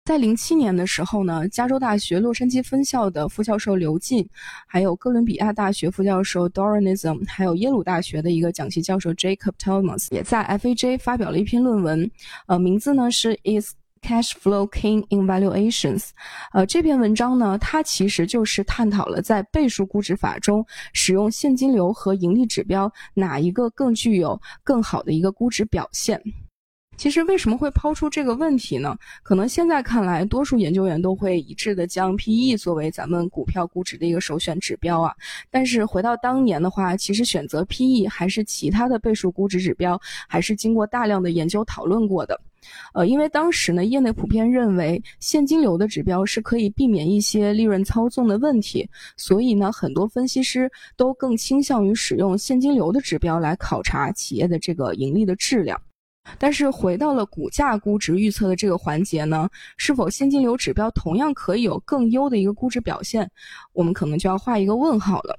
E: 在零七年的时候呢，加州大学洛杉矶分校的副教授刘进，还有哥伦比亚大学副教授 Doranism，还有耶鲁大学的一个讲席教授 Jacob Thomas，也在 FAJ 发表了一篇论文，呃，名字呢是 Is Cash Flow King in Valuations？呃，这篇文章呢，它其实就是探讨了在倍数估值法中使用现金流和盈利指标哪一个更具有更好的一个估值表现。其实为什么会抛出这个问题呢？可能现在看来，多数研究员都会一致的将 PE 作为咱们股票估值的一个首选指标啊。但是回到当年的话，其实选择 PE 还是其他的倍数估值指标，还是经过大量的研究讨论过的。呃，因为当时呢，业内普遍认为现金流的指标是可以避免一些利润操纵的问题，所以呢，很多分析师都更倾向于使用现金流的指标来考察企业的这个盈利的质量。但是回到了股价估值预测的这个环节呢，是否现金流指标同样可以有更优的一个估值表现，我们可能就要画一个问号了。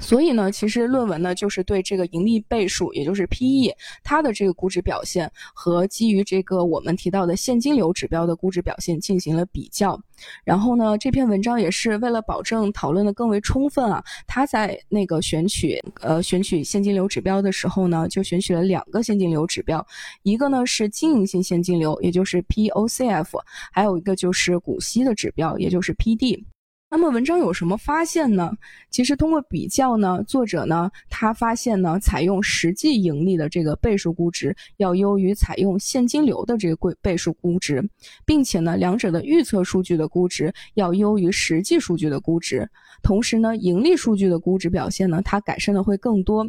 E: 所以呢，其实论文呢就是对这个盈利倍数，也就是 P/E，它的这个估值表现和基于这个我们提到的现金流指标的估值表现进行了比较。然后呢，这篇文章也是为了保证讨论的更为充分啊，他在那个选取呃选取现金流指标的时候呢，就选取了两个现金流指标，一个呢是经营性现金流，也就是 P/O/C/F，还有一个就是股息的指标，也就是 P/D。那么文章有什么发现呢？其实通过比较呢，作者呢他发现呢，采用实际盈利的这个倍数估值要优于采用现金流的这个倍倍数估值，并且呢，两者的预测数据的估值要优于实际数据的估值。同时呢，盈利数据的估值表现呢，它改善的会更多。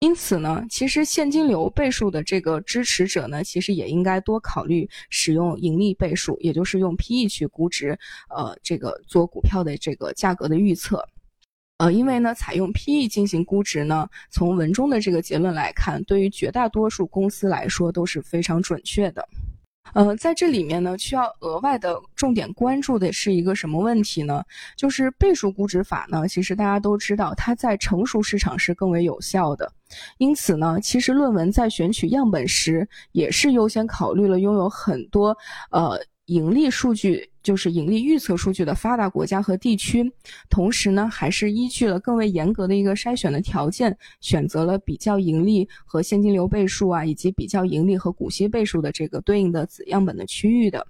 E: 因此呢，其实现金流倍数的这个支持者呢，其实也应该多考虑使用盈利倍数，也就是用 PE 去估值，呃，这个做股票的这个价格的预测。呃，因为呢，采用 PE 进行估值呢，从文中的这个结论来看，对于绝大多数公司来说都是非常准确的。呃，在这里面呢，需要额外的重点关注的是一个什么问题呢？就是倍数估值法呢，其实大家都知道，它在成熟市场是更为有效的。因此呢，其实论文在选取样本时，也是优先考虑了拥有很多呃。盈利数据就是盈利预测数据的发达国家和地区，同时呢，还是依据了更为严格的一个筛选的条件，选择了比较盈利和现金流倍数啊，以及比较盈利和股息倍数的这个对应的子样本的区域的。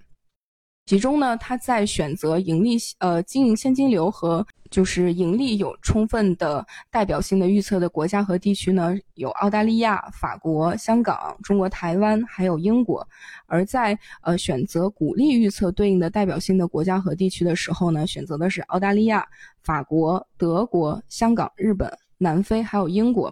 E: 其中呢，它在选择盈利呃经营现金流和就是盈利有充分的代表性的预测的国家和地区呢，有澳大利亚、法国、香港、中国台湾还有英国；而在呃选择股利预测对应的代表性的国家和地区的时候呢，选择的是澳大利亚、法国、德国、香港、日本、南非还有英国。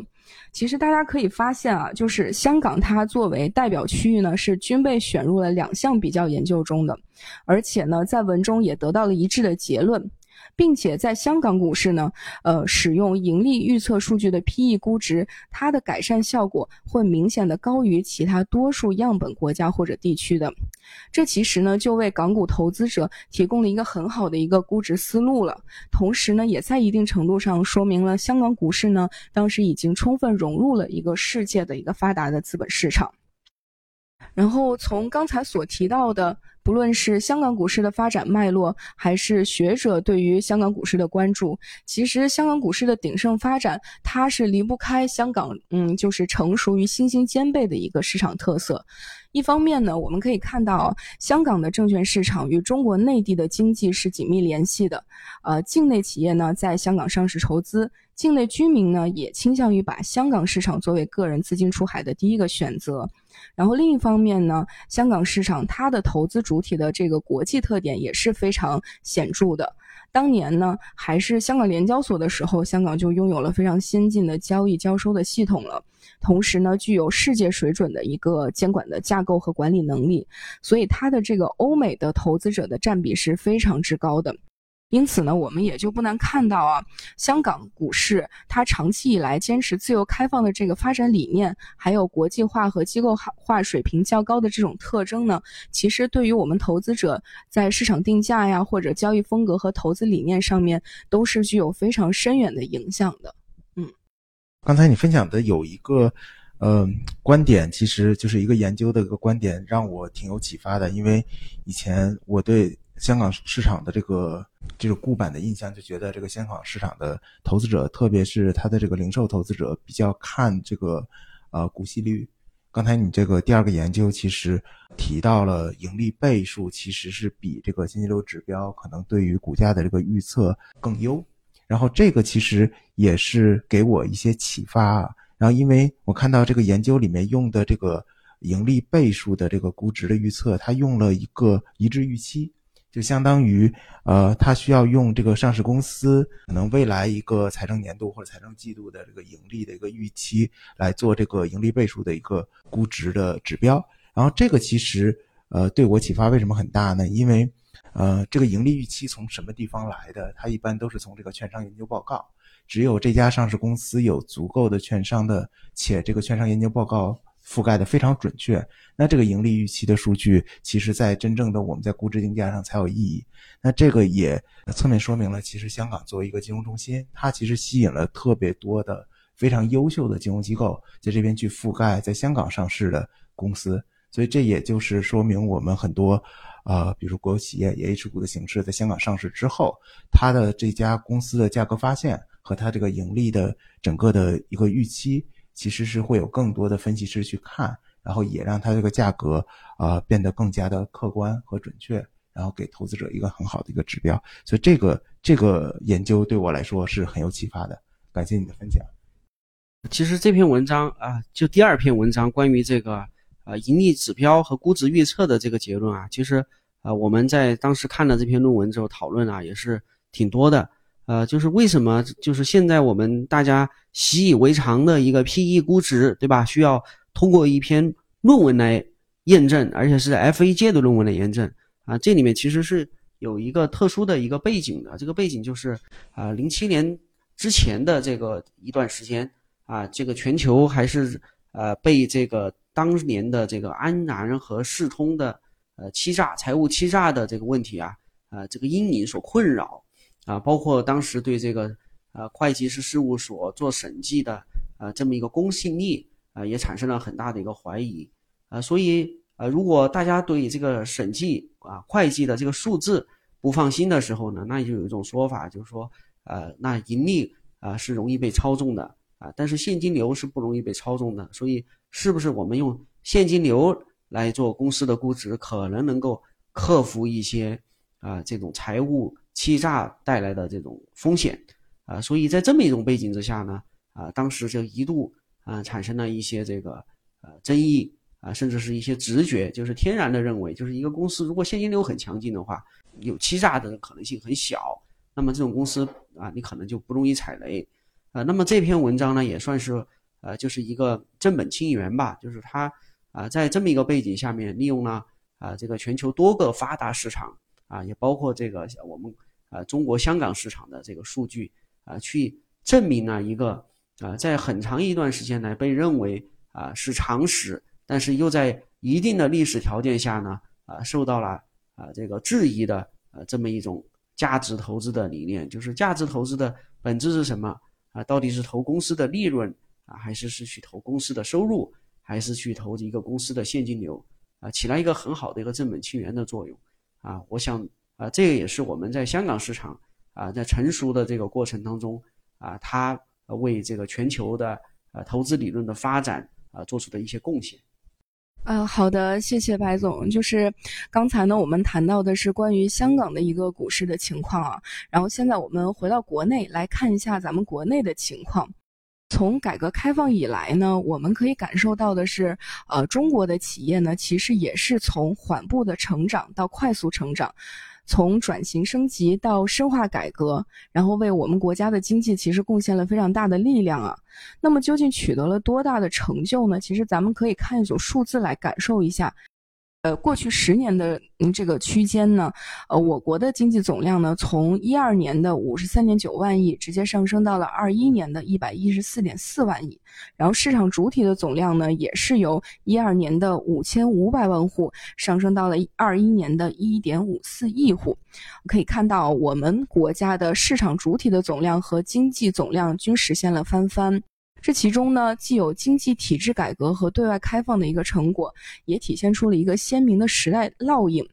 E: 其实大家可以发现啊，就是香港它作为代表区域呢，是均被选入了两项比较研究中的，而且呢，在文中也得到了一致的结论。并且在香港股市呢，呃，使用盈利预测数据的 PE 估值，它的改善效果会明显的高于其他多数样本国家或者地区的。这其实呢，就为港股投资者提供了一个很好的一个估值思路了。同时呢，也在一定程度上说明了香港股市呢，当时已经充分融入了一个世界的一个发达的资本市场。然后从刚才所提到的。不论是香港股市的发展脉络，还是学者对于香港股市的关注，其实香港股市的鼎盛发展，它是离不开香港，嗯，就是成熟与新兴兼备的一个市场特色。一方面呢，我们可以看到香港的证券市场与中国内地的经济是紧密联系的，呃，境内企业呢在香港上市筹资，境内居民呢也倾向于把香港市场作为个人资金出海的第一个选择。然后另一方面呢，香港市场它的投资主体的这个国际特点也是非常显著的。当年呢，还是香港联交所的时候，香港就拥有了非常先进的交易交收的系统了，同时呢，具有世界水准的一个监管的架构和管理能力，所以它的这个欧美的投资者的占比是非常之高的。因此呢，我们也就不难看到啊，香港股市它长期以来坚持自由开放的这个发展理念，还有国际化和机构化水平较高的这种特征呢，其实对于我们投资者在市场定价呀，或者交易风格和投资理念上面，都是具有非常深远的影响的。嗯，
B: 刚才你分享的有一个，呃，观点，其实就是一个研究的一个观点，让我挺有启发的，因为以前我对。香港市场的这个这种固板的印象，就觉得这个香港市场的投资者，特别是他的这个零售投资者，比较看这个呃股息率。刚才你这个第二个研究其实提到了盈利倍数，其实是比这个现金流指标可能对于股价的这个预测更优。然后这个其实也是给我一些启发啊。然后因为我看到这个研究里面用的这个盈利倍数的这个估值的预测，它用了一个一致预期。就相当于，呃，他需要用这个上市公司可能未来一个财政年度或者财政季度的这个盈利的一个预期来做这个盈利倍数的一个估值的指标。然后这个其实，呃，对我启发为什么很大呢？因为，呃，这个盈利预期从什么地方来的？它一般都是从这个券商研究报告。只有这家上市公司有足够的券商的，且这个券商研究报告。覆盖的非常准确，那这个盈利预期的数据，其实在真正的我们在估值定价上才有意义。那这个也侧面说明了，其实香港作为一个金融中心，它其实吸引了特别多的非常优秀的金融机构在这边去覆盖在香港上市的公司。所以这也就是说明我们很多，呃，比如国有企业以 H 股的形式在香港上市之后，它的这家公司的价格发现和它这个盈利的整个的一个预期。其实是会有更多的分析师去看，然后也让它这个价格啊变得更加的客观和准确，然后给投资者一个很好的一个指标。所以这个这个研究对我来说是很有启发的。感谢你的分享。
C: 其实这篇文章啊，就第二篇文章关于这个呃盈利指标和估值预测的这个结论啊，其实啊我们在当时看了这篇论文之后讨论啊也是挺多的。呃，就是为什么就是现在我们大家习以为常的一个 PE 估值，对吧？需要通过一篇论文来验证，而且是 FA 界的论文来验证啊。这里面其实是有一个特殊的一个背景的，这个背景就是啊，零七年之前的这个一段时间啊，这个全球还是呃被这个当年的这个安然和世通的呃欺诈、财务欺诈的这个问题啊，啊这个阴影所困扰。啊，包括当时对这个呃会计师事务所做审计的呃这么一个公信力啊，也产生了很大的一个怀疑啊。所以呃，如果大家对这个审计啊会计的这个数字不放心的时候呢，那就有一种说法，就是说呃，那盈利啊是容易被操纵的啊，但是现金流是不容易被操纵的。所以，是不是我们用现金流来做公司的估值，可能能够克服一些啊这种财务？欺诈带来的这种风险，啊，所以在这么一种背景之下呢，啊，当时就一度啊产生了一些这个呃争议啊，甚至是一些直觉，就是天然的认为，就是一个公司如果现金流很强劲的话，有欺诈的可能性很小，那么这种公司啊，你可能就不容易踩雷，啊，那么这篇文章呢也算是呃就是一个正本清源吧，就是它啊在这么一个背景下面，利用了啊这个全球多个发达市场啊，也包括这个我们。啊，中国香港市场的这个数据啊，去证明了一个啊，在很长一段时间内被认为啊是常识，但是又在一定的历史条件下呢啊受到了啊这个质疑的呃这么一种价值投资的理念，就是价值投资的本质是什么啊？到底是投公司的利润啊，还是是去投公司的收入，还是去投一个公司的现金流啊？起来一个很好的一个正本清源的作用啊，我想。啊，这个也是我们在香港市场啊，在成熟的这个过程当中啊，它为这个全球的呃投资理论的发展啊做出的一些贡献。
E: 呃，好的，谢谢白总。就是刚才呢，我们谈到的是关于香港的一个股市的情况啊，然后现在我们回到国内来看一下咱们国内的情况。从改革开放以来呢，我们可以感受到的是，呃，中国的企业呢，其实也是从缓步的成长到快速成长。从转型升级到深化改革，然后为我们国家的经济其实贡献了非常大的力量啊。那么究竟取得了多大的成就呢？其实咱们可以看一组数字来感受一下。呃，过去十年的这个区间呢，呃，我国的经济总量呢，从一二年的五十三点九万亿，直接上升到了二一年的一百一十四点四万亿。然后市场主体的总量呢，也是由一二年的五千五百万户上升到了二一年的一点五四亿户。可以看到，我们国家的市场主体的总量和经济总量均实现了翻番。这其中呢，既有经济体制改革和对外开放的一个成果，也体现出了一个鲜明的时代烙印。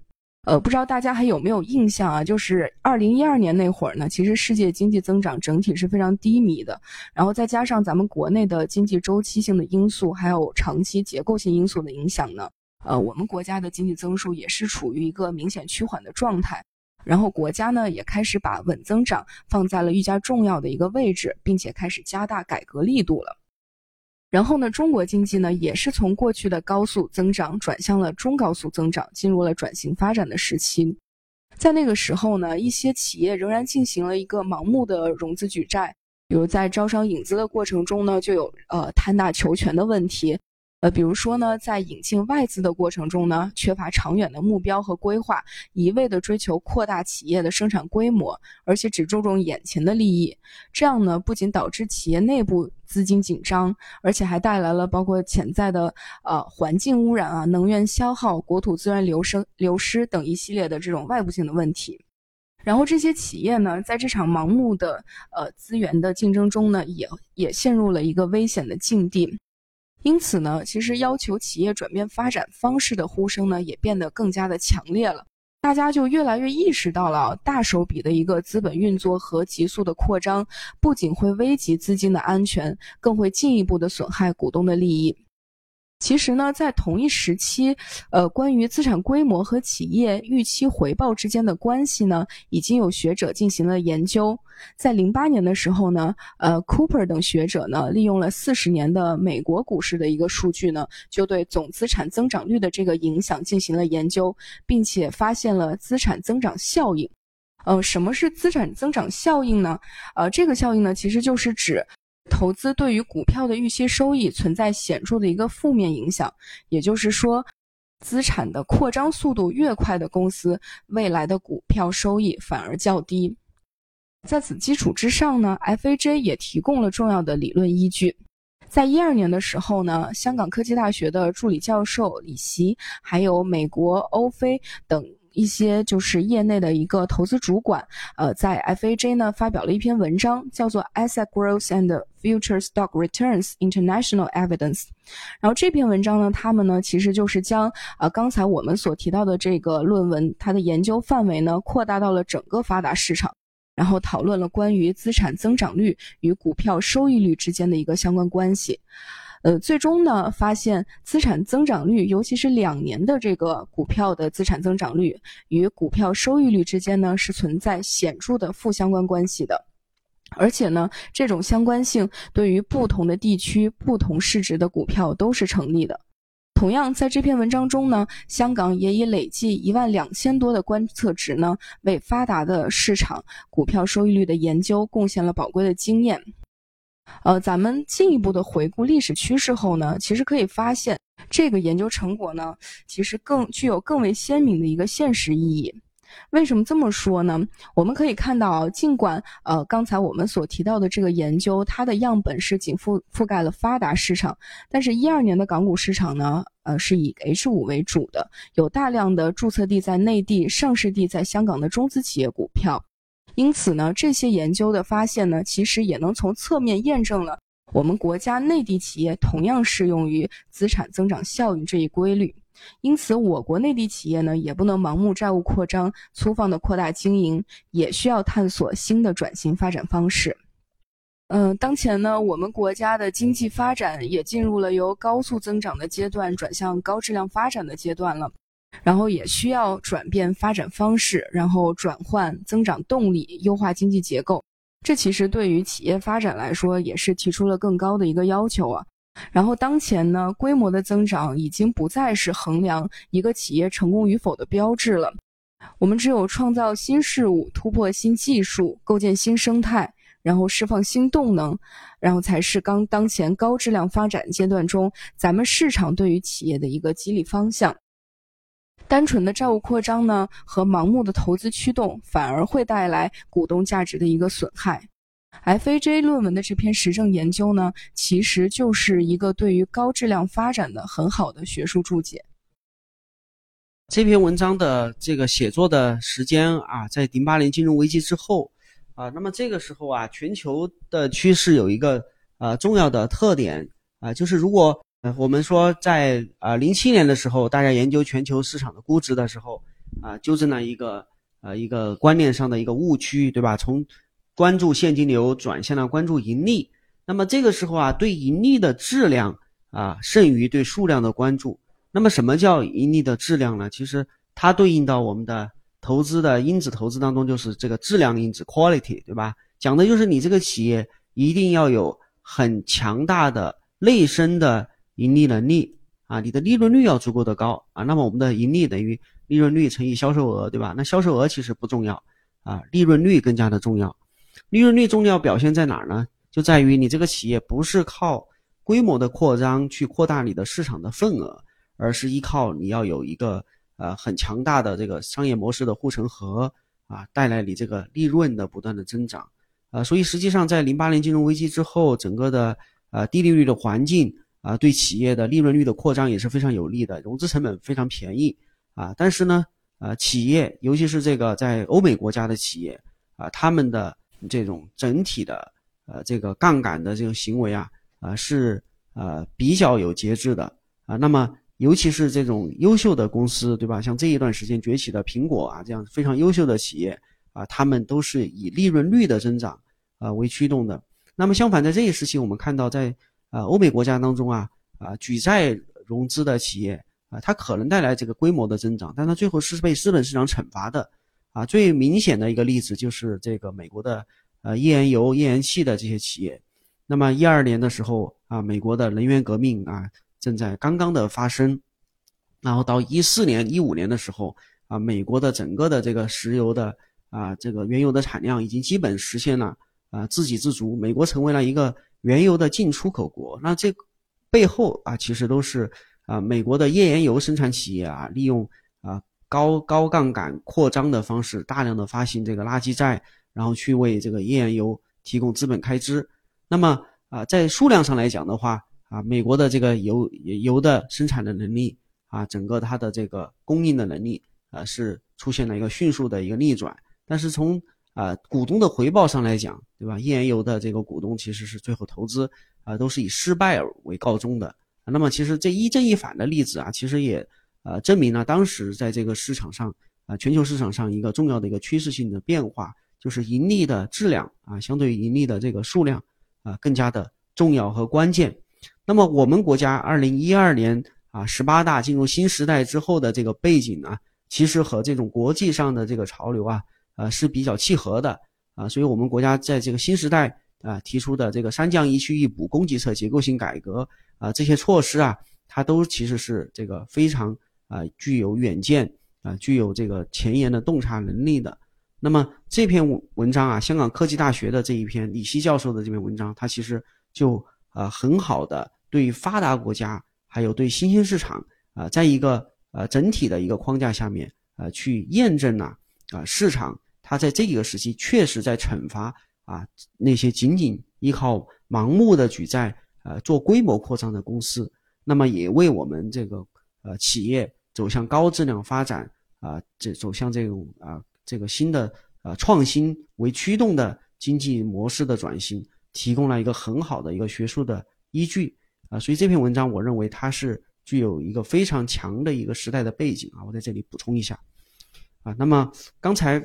E: 呃，不知道大家还有没有印象啊？就是二零一二年那会儿呢，其实世界经济增长整体是非常低迷的，然后再加上咱们国内的经济周期性的因素，还有长期结构性因素的影响呢，呃，我们国家的经济增速也是处于一个明显趋缓的状态。然后国家呢也开始把稳增长放在了愈加重要的一个位置，并且开始加大改革力度了。然后呢，中国经济呢也是从过去的高速增长转向了中高速增长，进入了转型发展的时期。在那个时候呢，一些企业仍然进行了一个盲目的融资举债，比如在招商引资的过程中呢，就有呃贪大求全的问题。呃，比如说呢，在引进外资的过程中呢，缺乏长远的目标和规划，一味的追求扩大企业的生产规模，而且只注重眼前的利益，这样呢，不仅导致企业内部资金紧张，而且还带来了包括潜在的呃环境污染啊、能源消耗、国土资源流失流失等一系列的这种外部性的问题。然后这些企业呢，在这场盲目的呃资源的竞争中呢，也也陷入了一个危险的境地。因此呢，其实要求企业转变发展方式的呼声呢，也变得更加的强烈了。大家就越来越意识到了，大手笔的一个资本运作和急速的扩张，不仅会危及资金的安全，更会进一步的损害股东的利益。其实呢，在同一时期，呃，关于资产规模和企业预期回报之间的关系呢，已经有学者进行了研究。在零八年的时候呢，呃，Cooper 等学者呢，利用了四十年的美国股市的一个数据呢，就对总资产增长率的这个影响进行了研究，并且发现了资产增长效应。呃，什么是资产增长效应呢？呃，这个效应呢，其实就是指。投资对于股票的预期收益存在显著的一个负面影响，也就是说，资产的扩张速度越快的公司，未来的股票收益反而较低。在此基础之上呢，FAJ 也提供了重要的理论依据。在一二年的时候呢，香港科技大学的助理教授李希，还有美国欧菲等。一些就是业内的一个投资主管，呃，在 FAJ 呢发表了一篇文章，叫做《Asset Growth and Future Stock Returns International Evidence》。然后这篇文章呢，他们呢其实就是将呃刚才我们所提到的这个论文，它的研究范围呢扩大到了整个发达市场，然后讨论了关于资产增长率与股票收益率之间的一个相关关系。呃，最终呢，发现资产增长率，尤其是两年的这个股票的资产增长率与股票收益率之间呢，是存在显著的负相关关系的。而且呢，这种相关性对于不同的地区、不同市值的股票都是成立的。同样，在这篇文章中呢，香港也以累计一万两千多的观测值呢，为发达的市场股票收益率的研究贡献了宝贵的经验。呃，咱们进一步的回顾历史趋势后呢，其实可以发现，这个研究成果呢，其实更具有更为鲜明的一个现实意义。为什么这么说呢？我们可以看到，尽管呃刚才我们所提到的这个研究，它的样本是仅覆覆盖了发达市场，但是一二年的港股市场呢，呃是以 H 五为主的，有大量的注册地在内地、上市地在香港的中资企业股票。因此呢，这些研究的发现呢，其实也能从侧面验证了我们国家内地企业同样适用于资产增长效应这一规律。因此，我国内地企业呢，也不能盲目债务扩张、粗放的扩大经营，也需要探索新的转型发展方式。嗯，当前呢，我们国家的经济发展也进入了由高速增长的阶段转向高质量发展的阶段了。然后也需要转变发展方式，然后转换增长动力，优化经济结构。这其实对于企业发展来说，也是提出了更高的一个要求啊。然后当前呢，规模的增长已经不再是衡量一个企业成功与否的标志了。我们只有创造新事物、突破新技术、构建新生态，然后释放新动能，然后才是刚当前高质量发展阶段中咱们市场对于企业的一个激励方向。单纯的债务扩张呢，和盲目的投资驱动，反而会带来股东价值的一个损害。FAJ 论文的这篇实证研究呢，其实就是一个对于高质量发展的很好的学术注解。
C: 这篇文章的这个写作的时间啊，在零八年金融危机之后啊，那么这个时候啊，全球的趋势有一个呃重要的特点啊，就是如果。我们说在啊零七年的时候，大家研究全球市场的估值的时候，啊纠正了一个呃一个观念上的一个误区，对吧？从关注现金流转向了关注盈利。那么这个时候啊，对盈利的质量啊胜于对数量的关注。那么什么叫盈利的质量呢？其实它对应到我们的投资的因子投资当中，就是这个质量因子 quality，对吧？讲的就是你这个企业一定要有很强大的内生的。盈利能力啊，你的利润率要足够的高啊，那么我们的盈利等于利润率乘以销售额，对吧？那销售额其实不重要啊，利润率更加的重要。利润率重要表现在哪儿呢？就在于你这个企业不是靠规模的扩张去扩大你的市场的份额，而是依靠你要有一个呃很强大的这个商业模式的护城河啊，带来你这个利润的不断的增长啊。所以实际上在零八年金融危机之后，整个的呃低利率的环境。啊，对企业的利润率的扩张也是非常有利的，融资成本非常便宜啊。但是呢，呃，企业尤其是这个在欧美国家的企业啊，他们的这种整体的呃这个杠杆的这种行为啊，啊是呃比较有节制的啊。那么尤其是这种优秀的公司，对吧？像这一段时间崛起的苹果啊，这样非常优秀的企业啊，他们都是以利润率的增长啊为驱动的。那么相反，在这一时期，我们看到在啊，欧美国家当中啊，啊，举债融资的企业啊，它可能带来这个规模的增长，但它最后是被资本市场惩罚的啊。最明显的一个例子就是这个美国的呃页岩油、页岩气的这些企业。那么一二年的时候啊，美国的能源革命啊正在刚刚的发生，然后到一四年、一五年的时候啊，美国的整个的这个石油的啊这个原油的产量已经基本实现了啊自给自足，美国成为了一个。原油的进出口国，那这背后啊，其实都是啊美国的页岩油生产企业啊，利用啊高高杠杆扩张的方式，大量的发行这个垃圾债，然后去为这个页岩油提供资本开支。那么啊，在数量上来讲的话啊，美国的这个油油的生产的能力啊，整个它的这个供应的能力啊，是出现了一个迅速的一个逆转。但是从啊，股东的回报上来讲，对吧？页岩油的这个股东其实是最后投资啊，都是以失败为告终的。那么，其实这一正一反的例子啊，其实也呃证明了当时在这个市场上啊，全球市场上一个重要的一个趋势性的变化，就是盈利的质量啊，相对于盈利的这个数量啊，更加的重要和关键。那么，我们国家二零一二年啊，十八大进入新时代之后的这个背景呢，其实和这种国际上的这个潮流啊。呃，是比较契合的啊，所以我们国家在这个新时代啊提出的这个三降一去一补供给侧结构性改革啊这些措施啊，它都其实是这个非常啊具有远见啊，具有这个前沿的洞察能力的。那么这篇文文章啊，香港科技大学的这一篇李希教授的这篇文章，它其实就呃很好的对发达国家还有对新兴市场啊，在一个呃整体的一个框架下面呃去验证了啊市场。他在这个时期确实在惩罚啊那些仅仅依靠盲目的举债呃做规模扩张的公司，那么也为我们这个呃企业走向高质量发展啊这走向这种啊这个新的呃创新为驱动的经济模式的转型提供了一个很好的一个学术的依据啊，所以这篇文章我认为它是具有一个非常强的一个时代的背景啊，我在这里补充一下啊，那么刚才。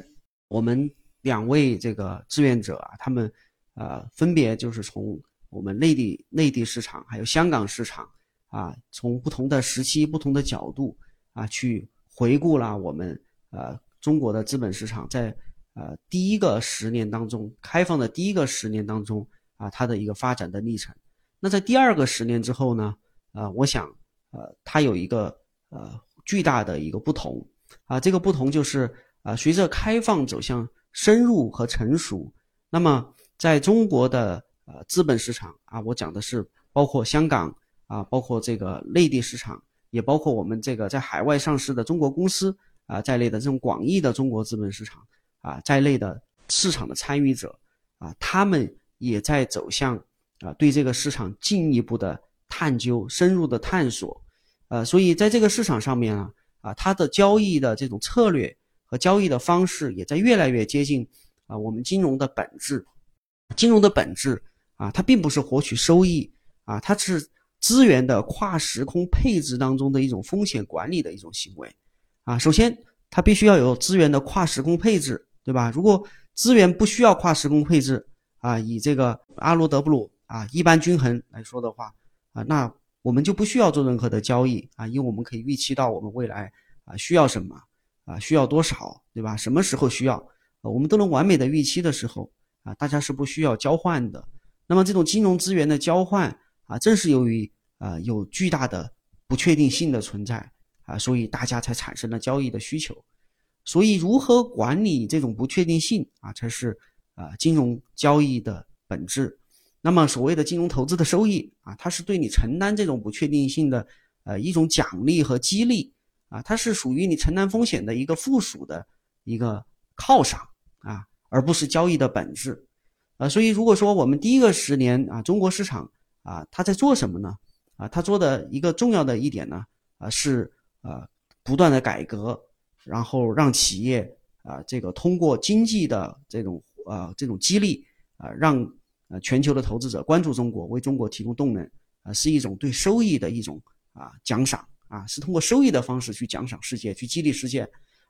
C: 我们两位这个志愿者啊，他们呃分别就是从我们内地内地市场，还有香港市场啊，从不同的时期、不同的角度啊，去回顾了我们呃中国的资本市场在呃第一个十年当中开放的第一个十年当中啊，它的一个发展的历程。那在第二个十年之后呢，呃，我想呃它有一个呃巨大的一个不同啊，这个不同就是。啊，随着开放走向深入和成熟，那么在中国的呃资本市场啊，我讲的是包括香港啊，包括这个内地市场，也包括我们这个在海外上市的中国公司啊在内的这种广义的中国资本市场啊在内的市场的参与者啊，他们也在走向啊对这个市场进一步的探究、深入的探索，呃，所以在这个市场上面啊啊，它的交易的这种策略。和交易的方式也在越来越接近啊，我们金融的本质。金融的本质啊，它并不是获取收益啊，它是资源的跨时空配置当中的一种风险管理的一种行为啊。首先，它必须要有资源的跨时空配置，对吧？如果资源不需要跨时空配置啊，以这个阿罗德布鲁啊一般均衡来说的话啊，那我们就不需要做任何的交易啊，因为我们可以预期到我们未来啊需要什么。啊，需要多少，对吧？什么时候需要？我们都能完美的预期的时候，啊，大家是不需要交换的。那么这种金融资源的交换，啊，正是由于啊有巨大的不确定性的存在，啊，所以大家才产生了交易的需求。所以如何管理这种不确定性，啊，才是啊金融交易的本质。那么所谓的金融投资的收益，啊，它是对你承担这种不确定性的，呃，一种奖励和激励。啊，它是属于你承担风险的一个附属的一个犒赏啊，而不是交易的本质。啊，所以如果说我们第一个十年啊，中国市场啊，它在做什么呢？啊，它做的一个重要的一点呢，啊是啊不断的改革，然后让企业啊这个通过经济的这种啊这种激励啊，让呃全球的投资者关注中国，为中国提供动能啊，是一种对收益的一种啊奖赏。啊，是通过收益的方式去奖赏世界，去激励世界。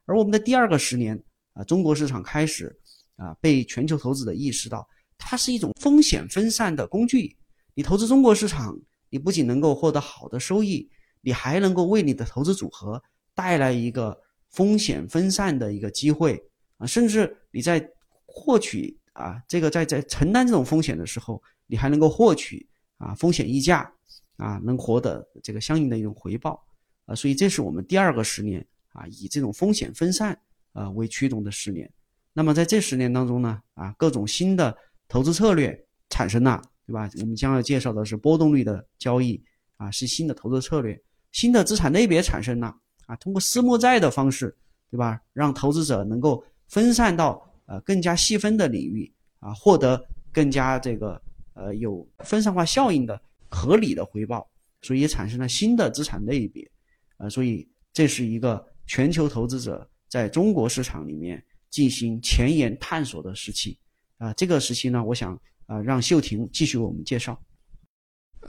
C: 而我们的第二个十年啊，中国市场开始啊被全球投资者意识到，它是一种风险分散的工具。你投资中国市场，你不仅能够获得好的收益，你还能够为你的投资组合带来一个风险分散的一个机会啊，甚至你在获取啊这个在在承担这种风险的时候，你还能够获取啊风险溢价啊，能获得这个相应的一种回报啊，所以这是我们第二个十年啊，以这种风险分散啊为驱动的十年。那么在这十年当中呢，啊各种新的投资策略产生了，对吧？我们将要介绍的是波动率的交易啊，是新的投资策略。新的资产类别产生了啊，通过私募债的方式，对吧？让投资者能够分散到呃更加细分的领域啊，获得更加这个呃有分散化效应的合理的回报，所以也产生了新的资产类别啊，所以这是一个全球投资者在中国市场里面进行前沿探索的时期啊。这个时期呢，我想啊让秀婷继续为我们介绍。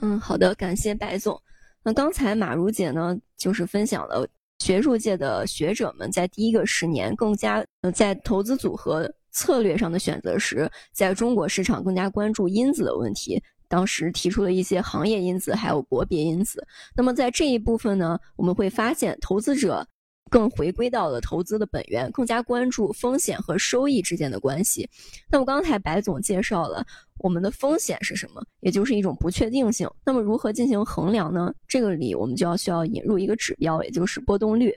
D: 嗯，好的，感谢白总。那刚才马如姐呢，就是分享了学术界的学者们在第一个十年更加呃在投资组合策略上的选择时，在中国市场更加关注因子的问题。当时提出了一些行业因子，还有国别因子。那么在这一部分呢，我们会发现投资者。更回归到了投资的本源，更加关注风险和收益之间的关系。那么刚才白总介绍了我们的风险是什么，也就是一种不确定性。那么如何进行衡量呢？这个里我们就要需要引入一个指标，也就是波动率。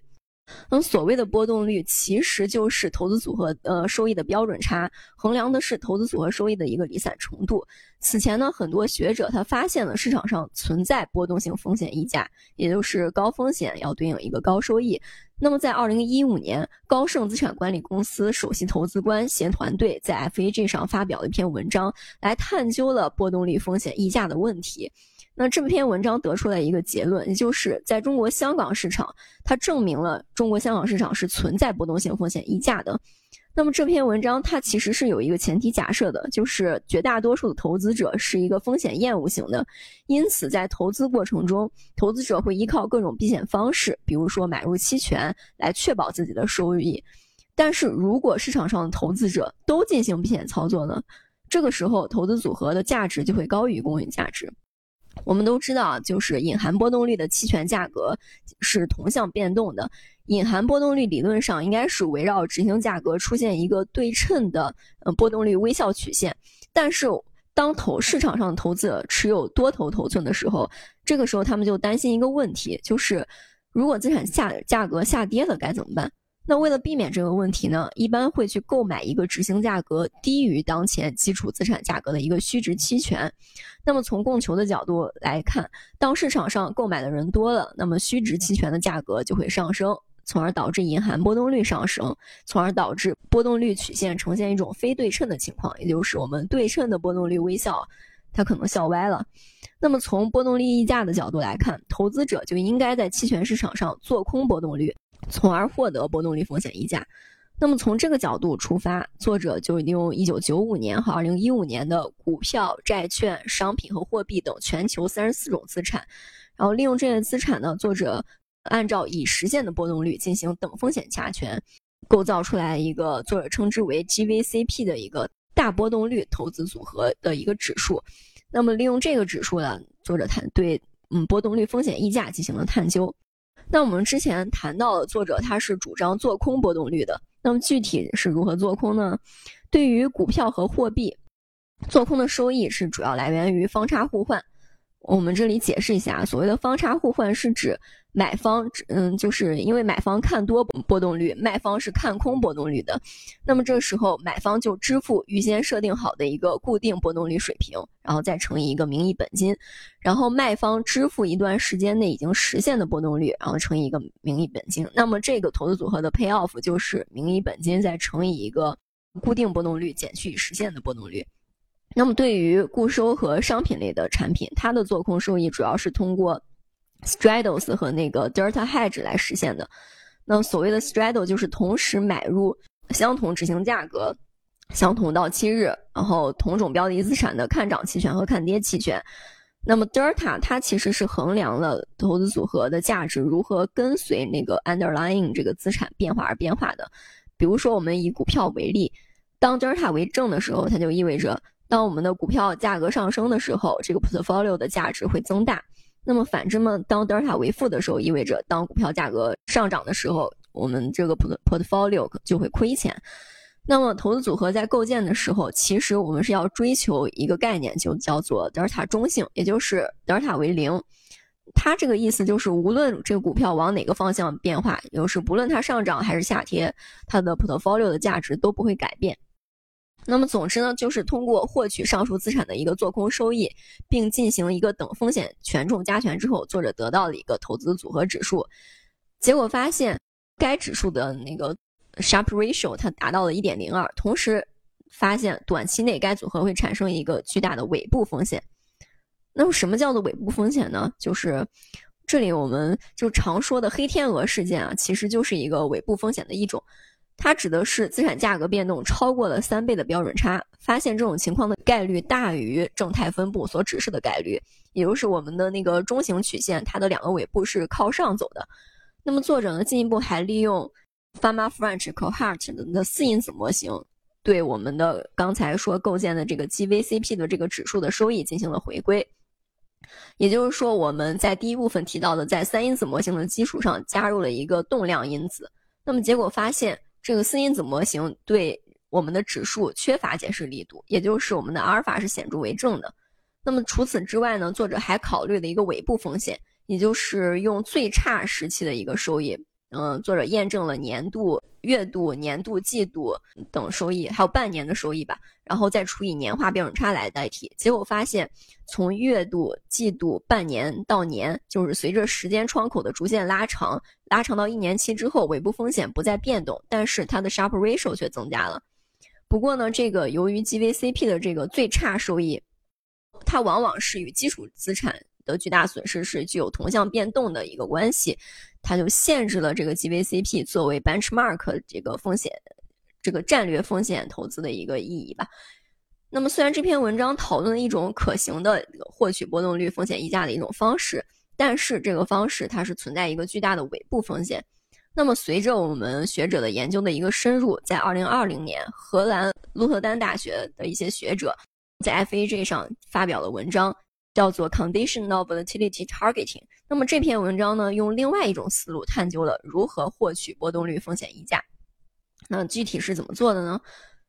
D: 那么所谓的波动率，其实就是投资组合呃收益的标准差，衡量的是投资组合收益的一个离散程度。此前呢，很多学者他发现了市场上存在波动性风险溢价，也就是高风险要对应一个高收益。那么在二零一五年，高盛资产管理公司首席投资官携团队在 FAG 上发表了一篇文章，来探究了波动率风险溢价的问题。那这篇文章得出来一个结论，也就是在中国香港市场，它证明了中国香港市场是存在波动性风险溢价的。那么这篇文章它其实是有一个前提假设的，就是绝大多数的投资者是一个风险厌恶型的，因此在投资过程中，投资者会依靠各种避险方式，比如说买入期权来确保自己的收益。但是如果市场上的投资者都进行避险操作呢，这个时候投资组合的价值就会高于公允价值。我们都知道，就是隐含波动率的期权价格是同向变动的。隐含波动率理论上应该是围绕执行价格出现一个对称的，呃，波动率微笑曲线。但是，当投市场上投资者持有多头头寸的时候，这个时候他们就担心一个问题，就是如果资产下价格下跌了该怎么办？那为了避免这个问题呢，一般会去购买一个执行价格低于当前基础资产价格的一个虚值期权。那么从供求的角度来看，当市场上购买的人多了，那么虚值期权的价格就会上升，从而导致银含波动率上升，从而导致波动率曲线呈现一种非对称的情况，也就是我们对称的波动率微笑，它可能笑歪了。那么从波动率溢价的角度来看，投资者就应该在期权市场上做空波动率。从而获得波动率风险溢价。那么从这个角度出发，作者就利用1995年和2015年的股票、债券、商品和货币等全球34种资产，然后利用这些资产呢，作者按照已实现的波动率进行等风险加权，构造出来一个作者称之为 GVCP 的一个大波动率投资组合的一个指数。那么利用这个指数呢，作者谈对嗯波动率风险溢价进行了探究。那我们之前谈到了作者他是主张做空波动率的，那么具体是如何做空呢？对于股票和货币，做空的收益是主要来源于方差互换。我们这里解释一下，所谓的方差互换是指。买方，嗯，就是因为买方看多波动率，卖方是看空波动率的，那么这时候买方就支付预先设定好的一个固定波动率水平，然后再乘以一个名义本金，然后卖方支付一段时间内已经实现的波动率，然后乘以一个名义本金，那么这个投资组合的 pay off 就是名义本金再乘以一个固定波动率减去实现的波动率。那么对于固收和商品类的产品，它的做空收益主要是通过。Straddles 和那个 Delta Hedge 来实现的。那所谓的 Straddle 就是同时买入相同执行价格、相同到期日，然后同种标的资产的看涨期权和看跌期权。那么 Delta 它其实是衡量了投资组合的价值如何跟随那个 underlying 这个资产变化而变化的。比如说，我们以股票为例，当 Delta 为正的时候，它就意味着当我们的股票价格上升的时候，这个 portfolio 的价值会增大。那么反之呢，当德尔塔为负的时候，意味着当股票价格上涨的时候，我们这个 portfolio 就会亏钱。那么投资组合在构建的时候，其实我们是要追求一个概念，就叫做德尔塔中性，也就是德尔塔为零。它这个意思就是，无论这个股票往哪个方向变化，就是不论它上涨还是下跌，它的 portfolio 的价值都不会改变。那么，总之呢，就是通过获取上述资产的一个做空收益，并进行一个等风险权重加权之后，作者得到了一个投资组合指数。结果发现，该指数的那个 Sharpe ratio 它达到了一点零二，同时发现短期内该组合会产生一个巨大的尾部风险。那么，什么叫做尾部风险呢？就是这里我们就常说的黑天鹅事件啊，其实就是一个尾部风险的一种。它指的是资产价格变动超过了三倍的标准差，发现这种情况的概率大于正态分布所指示的概率，也就是我们的那个中型曲线，它的两个尾部是靠上走的。那么作者呢进一步还利用 Fama French Cohort 的四因子模型，对我们的刚才说构建的这个 GVCP 的这个指数的收益进行了回归。也就是说，我们在第一部分提到的，在三因子模型的基础上加入了一个动量因子，那么结果发现。这个四因子模型对我们的指数缺乏解释力度，也就是我们的阿尔法是显著为正的。那么除此之外呢？作者还考虑了一个尾部风险，也就是用最差时期的一个收益。嗯，作者验证了年度、月度、年度、季度等收益，还有半年的收益吧，然后再除以年化标准差来代替。结果发现，从月度、季度、半年到年，就是随着时间窗口的逐渐拉长，拉长到一年期之后，尾部风险不再变动，但是它的 Sharpe ratio 却增加了。不过呢，这个由于 GVCP 的这个最差收益，它往往是与基础资产的巨大损失是具有同向变动的一个关系。它就限制了这个 GVCP 作为 benchmark 这个风险，这个战略风险投资的一个意义吧。那么，虽然这篇文章讨论了一种可行的获取波动率风险溢价的一种方式，但是这个方式它是存在一个巨大的尾部风险。那么，随着我们学者的研究的一个深入，在2020年，荷兰鹿特丹大学的一些学者在 FAJ 上发表了文章。叫做 conditional volatility targeting。那么这篇文章呢，用另外一种思路探究了如何获取波动率风险溢价。那具体是怎么做的呢？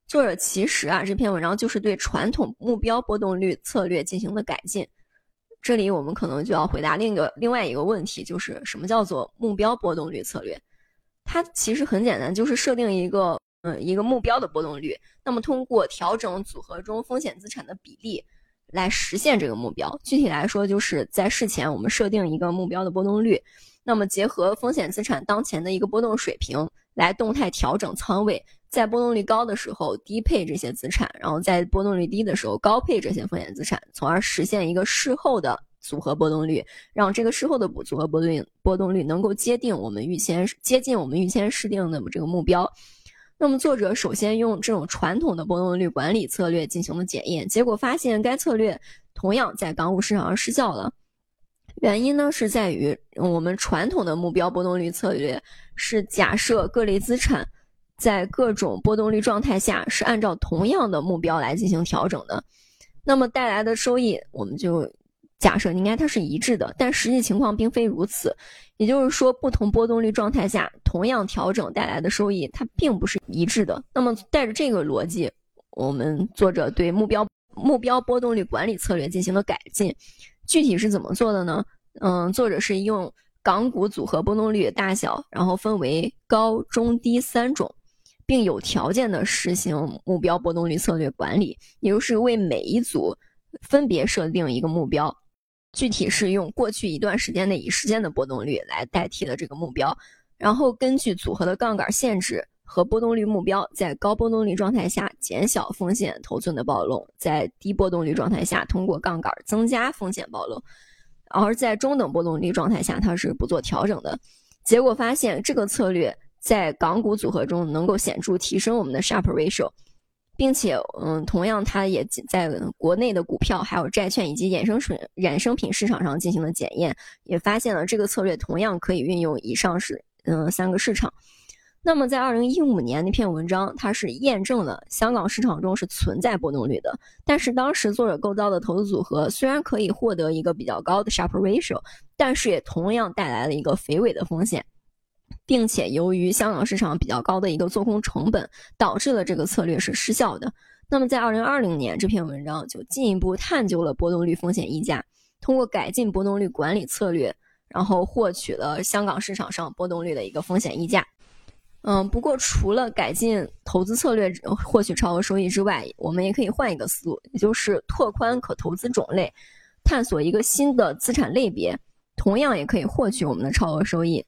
D: 作者其实啊，这篇文章就是对传统目标波动率策略进行了改进。这里我们可能就要回答另一个另外一个问题，就是什么叫做目标波动率策略？它其实很简单，就是设定一个嗯一个目标的波动率，那么通过调整组合中风险资产的比例。来实现这个目标。具体来说，就是在事前我们设定一个目标的波动率，那么结合风险资产当前的一个波动水平，来动态调整仓位。在波动率高的时候低配这些资产，然后在波动率低的时候高配这些风险资产，从而实现一个事后的组合波动率，让这个事后的组合波动率波动率能够接近我们预先接近我们预先设定的这个目标。那么，作者首先用这种传统的波动率管理策略进行了检验，结果发现该策略同样在港股市场上失效了。原因呢，是在于我们传统的目标波动率策略是假设各类资产在各种波动率状态下是按照同样的目标来进行调整的，那么带来的收益我们就。假设应该它是一致的，但实际情况并非如此。也就是说，不同波动率状态下，同样调整带来的收益，它并不是一致的。那么，带着这个逻辑，我们作者对目标目标波动率管理策略进行了改进。具体是怎么做的呢？嗯，作者是用港股组合波动率大小，然后分为高、中、低三种，并有条件的实行目标波动率策略管理，也就是为每一组分别设定一个目标。具体是用过去一段时间内以时间的波动率来代替了这个目标，然后根据组合的杠杆限制和波动率目标，在高波动率状态下减小风险头寸的暴露，在低波动率状态下通过杠杆增加风险暴露，而在中等波动率状态下它是不做调整的。结果发现这个策略在港股组合中能够显著提升我们的 s h a r p ratio。并且，嗯，同样，它也在国内的股票、还有债券以及衍生水衍生品市场上进行了检验，也发现了这个策略同样可以运用以上是嗯三个市场。那么在二零一五年那篇文章，它是验证了香港市场中是存在波动率的。但是当时作者构造的投资组合虽然可以获得一个比较高的 s h a r p ratio，但是也同样带来了一个肥尾的风险，并且由于香港市场比较高的一个做空成本，导致了这个策略是失效的。那么在二零二零年这篇文章就进一步探究了波动率风险溢价，通过改进波动率管理策略，然后获取了香港市场上波动率的一个风险溢价。嗯，不过除了改进投资策略获取超额收益之外，我们也可以换一个思路，也就是拓宽可投资种类，探索一个新的资产类别，同样也可以获取我们的超额收益。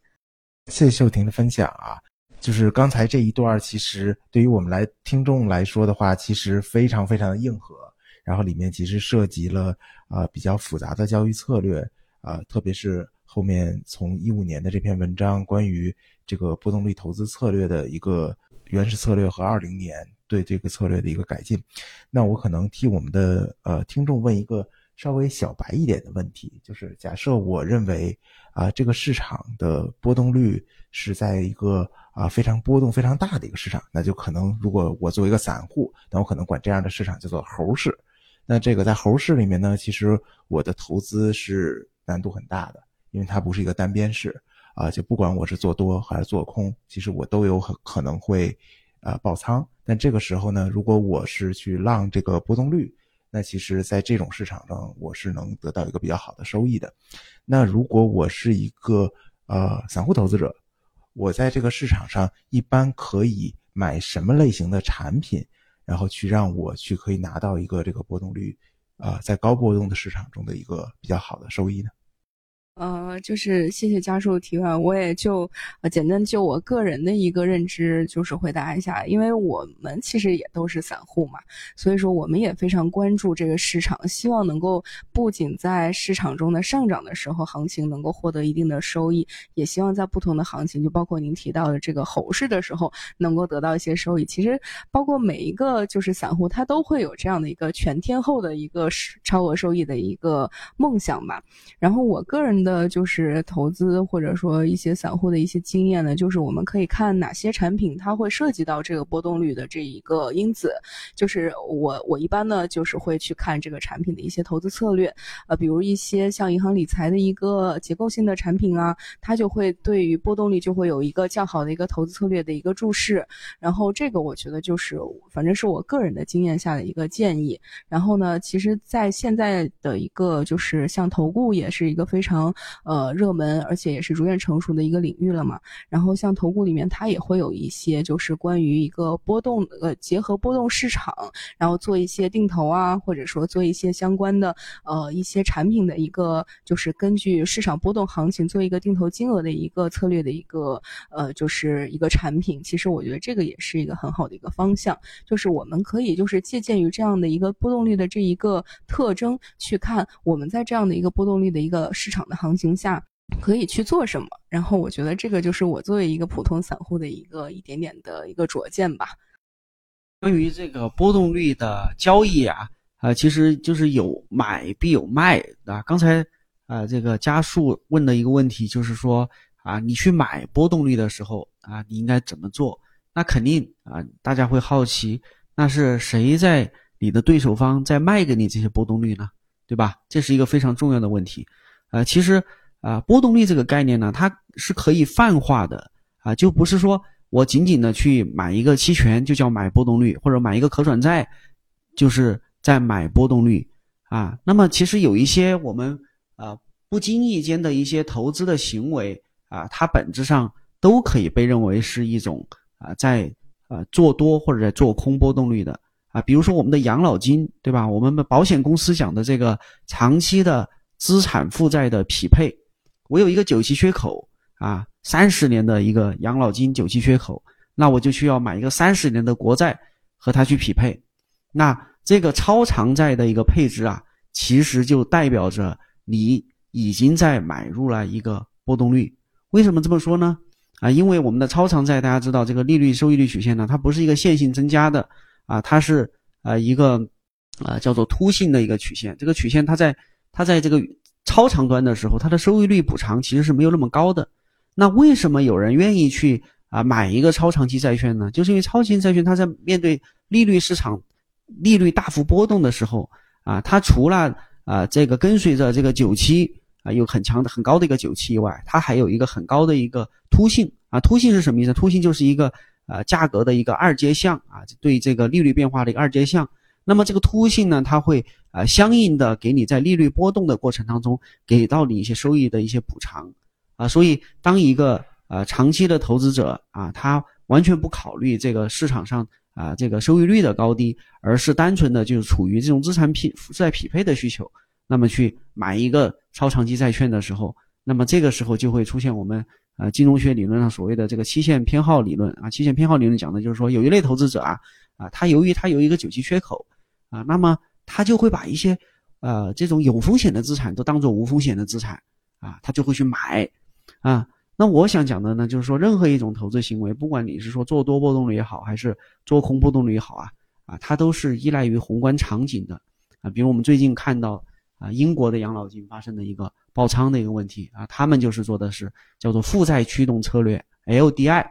B: 谢谢秀婷的分享啊，就是刚才这一段，其实对于我们来听众来说的话，其实非常非常的硬核，然后里面其实涉及了啊比较复杂的交易策略啊，特别是后面从一五年的这篇文章关于。这个波动率投资策略的一个原始策略和二零年对这个策略的一个改进，那我可能替我们的呃听众问一个稍微小白一点的问题，就是假设我认为啊这个市场的波动率是在一个啊非常波动非常大的一个市场，那就可能如果我作为一个散户，那我可能管这样的市场叫做猴市。那这个在猴市里面呢，其实我的投资是难度很大的，因为它不是一个单边市。啊，就不管我是做多还是做空，其实我都有很可能会，啊爆仓。但这个时候呢，如果我是去浪这个波动率，那其实在这种市场上我是能得到一个比较好的收益的。那如果我是一个呃散户投资者，我在这个市场上一般可以买什么类型的产品，然后去让我去可以拿到一个这个波动率，啊在高波动的市场中的一个比较好的收益呢？
E: 呃，就是谢谢家属的提问，我也就呃简单就我个人的一个认知，就是回答一下，因为我们其实也都是散户嘛，所以说我们也非常关注这个市场，希望能够不仅在市场中的上涨的时候，行情能够获得一定的收益，也希望在不同的行情，就包括您提到的这个猴市的时候，能够得到一些收益。其实包括每一个就是散户，他都会有这样的一个全天候的一个超额收益的一个梦想吧。然后我个人。的就是投资或者说一些散户的一些经验呢，就是我们可以看哪些产品它会涉及到这个波动率的这一个因子。就是我我一般呢就是会去看这个产品的一些投资策略，呃，比如一些像银行理财的一个结构性的产品啊，它就会对于波动率就会有一个较好的一个投资策略的一个注释。然后这个我觉得就是反正是我个人的经验下的一个建议。然后呢，其实在现在的一个就是像投顾也是一个非常。呃，热门而且也是逐渐成熟的一个领域了嘛。然后像投顾里面，它也会有一些就是关于一个波动，呃，结合波动市场，然后做一些定投啊，或者说做一些相关的呃一些产品的一个，就是根据市场波动行情做一个定投金额的一个策略的一个呃，就是一个产品。其实我觉得这个也是一个很好的一个方向，就是我们可以就是借鉴于这样的一个波动率的这一个特征，去看我们在这样的一个波动率的一个市场的行。行情下可以去做什么？然后我觉得这个就是我作为一个普通散户的一个一点点的一个拙见吧。
C: 关于这个波动率的交易啊，啊，其实就是有买必有卖啊。刚才啊，这个加速问的一个问题就是说啊，你去买波动率的时候啊，你应该怎么做？那肯定啊，大家会好奇，那是谁在你的对手方在卖给你这些波动率呢？对吧？这是一个非常重要的问题。呃，其实啊，波动率这个概念呢，它是可以泛化的啊，就不是说我仅仅的去买一个期权就叫买波动率，或者买一个可转债就是在买波动率啊。那么其实有一些我们啊不经意间的一些投资的行为啊，它本质上都可以被认为是一种啊在啊做多或者在做空波动率的啊。比如说我们的养老金，对吧？我们的保险公司讲的这个长期的。资产负债的匹配，我有一个久期缺口啊，三十年的一个养老金久期缺口，那我就需要买一个三十年的国债和它去匹配。那这个超长债的一个配置啊，其实就代表着你已经在买入了一个波动率。为什么这么说呢？啊，因为我们的超长债，大家知道这个利率收益率曲线呢，它不是一个线性增加的啊，它是啊一个啊叫做凸性的一个曲线。这个曲线它在它在这个超长端的时候，它的收益率补偿其实是没有那么高的。那为什么有人愿意去啊买一个超长期债券呢？就是因为超长期债券它在面对利率市场利率大幅波动的时候啊，它除了啊这个跟随着这个久期啊有很强的很高的一个久期以外，它还有一个很高的一个突性啊。突性是什么意思？突性就是一个呃价格的一个二阶项啊，对这个利率变化的一个二阶项。那么这个突性呢，它会啊相应的给你在利率波动的过程当中给到你一些收益的一些补偿啊。所以当一个呃，长期的投资者啊，他完全不考虑这个市场上啊这个收益率的高低，而是单纯的就是处于这种资产匹债匹配的需求，那么去买一个超长期债券的时候，那么这个时候就会出现我们呃金融学理论上所谓的这个期限偏好理论啊。期限偏好理论讲的就是说，有一类投资者啊啊，他由于他有一个久期缺口啊，那么他就会把一些呃这种有风险的资产都当做无风险的资产啊，他就会去买啊。那我想讲的呢，就是说，任何一种投资行为，不管你是说做多波动率也好，还是做空波动率也好啊，啊，它都是依赖于宏观场景的啊。比如我们最近看到啊，英国的养老金发生的一个爆仓的一个问题啊，他们就是做的是叫做负债驱动策略 （LDI），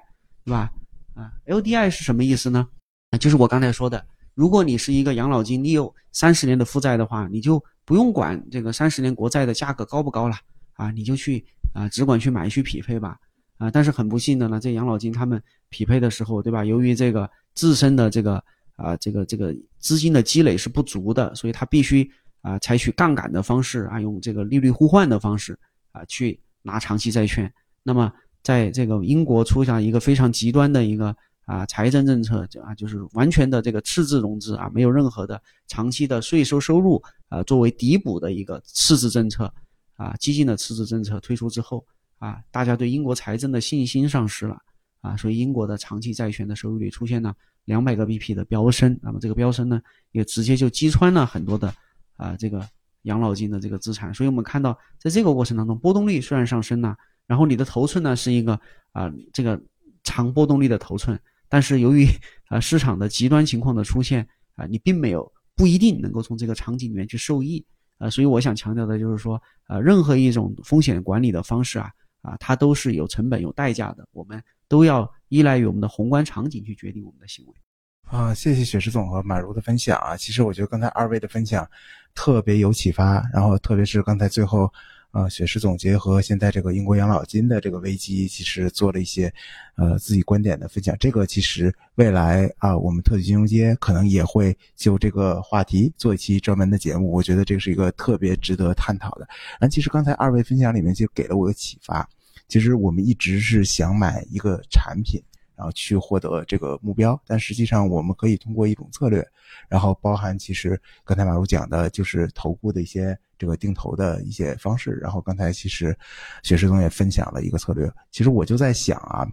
C: 对吧？啊，LDI 是什么意思呢？啊，就是我刚才说的，如果你是一个养老金，你有三十年的负债的话，你就不用管这个三十年国债的价格高不高了啊，你就去。啊，只管去买去匹配吧，啊，但是很不幸的呢，这养老金他们匹配的时候，对吧？由于这个自身的这个啊，这个这个资金的积累是不足的，所以他必须啊采取杠杆的方式啊，用这个利率互换的方式啊去拿长期债券。那么在这个英国出现一个非常极端的一个啊财政政策啊，就是完全的这个赤字融资啊，没有任何的长期的税收收入啊作为抵补的一个赤字政策。啊，激进的赤字政策推出之后，啊，大家对英国财政的信心丧失了，啊，所以英国的长期债券的收益率出现了两百个 BP 的飙升，那么这个飙升呢，也直接就击穿了很多的啊这个养老金的这个资产，所以我们看到，在这个过程当中，波动率虽然上升了，然后你的头寸呢是一个啊这个长波动率的头寸，但是由于啊市场的极端情况的出现，啊，你并没有不一定能够从这个场景里面去受益。呃，所以我想强调的就是说，呃，任何一种风险管理的方式啊，啊，它都是有成本、有代价的，我们都要依赖于我们的宏观场景去决定我们的行为。
B: 啊，谢谢雪石总和马如的分享啊，其实我觉得刚才二位的分享特别有启发，然后特别是刚才最后。啊，雪石总结和现在这个英国养老金的这个危机，其实做了一些，呃，自己观点的分享。这个其实未来啊，我们特许金融街可能也会就这个话题做一期专门的节目。我觉得这是一个特别值得探讨的。那其实刚才二位分享里面就给了我个启发，其实我们一直是想买一个产品。然后去获得这个目标，但实际上我们可以通过一种策略，然后包含其实刚才马如讲的，就是投顾的一些这个定投的一些方式。然后刚才其实雪石总也分享了一个策略。其实我就在想啊，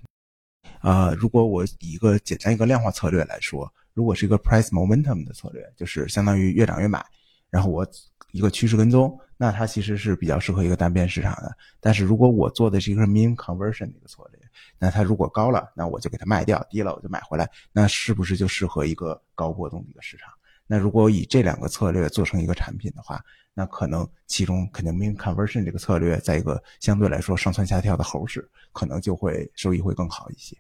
B: 啊，如果我以一个简单一个量化策略来说，如果是一个 price momentum 的策略，就是相当于越涨越买，然后我一个趋势跟踪，那它其实是比较适合一个单边市场的。但是如果我做的是一个 mean conversion 的一个策略，那它如果高了，那我就给它卖掉；低了我就买回来。那是不是就适合一个高波动的一个市场？那如果以这两个策略做成一个产品的话，那可能其中肯定 mean conversion 这个策略，在一个相对来说上蹿下跳的猴市，可能就会收益会更好一些。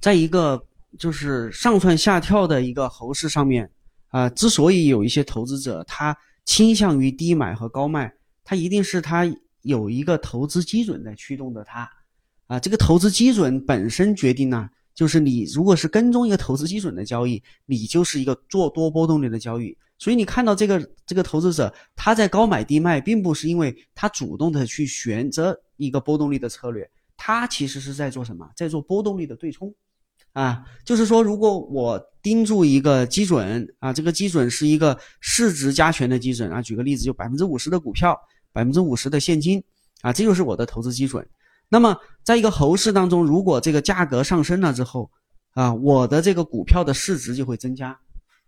C: 在一个就是上蹿下跳的一个猴市上面啊，之所以有一些投资者他倾向于低买和高卖，他一定是他有一个投资基准在驱动着他。啊，这个投资基准本身决定呢，就是你如果是跟踪一个投资基准的交易，你就是一个做多波动率的交易。所以你看到这个这个投资者他在高买低卖，并不是因为他主动的去选择一个波动率的策略，他其实是在做什么？在做波动率的对冲。啊，就是说，如果我盯住一个基准啊，这个基准是一个市值加权的基准啊，举个例子，就百分之五十的股票，百分之五十的现金啊，这就是我的投资基准。那么，在一个猴市当中，如果这个价格上升了之后，啊，我的这个股票的市值就会增加，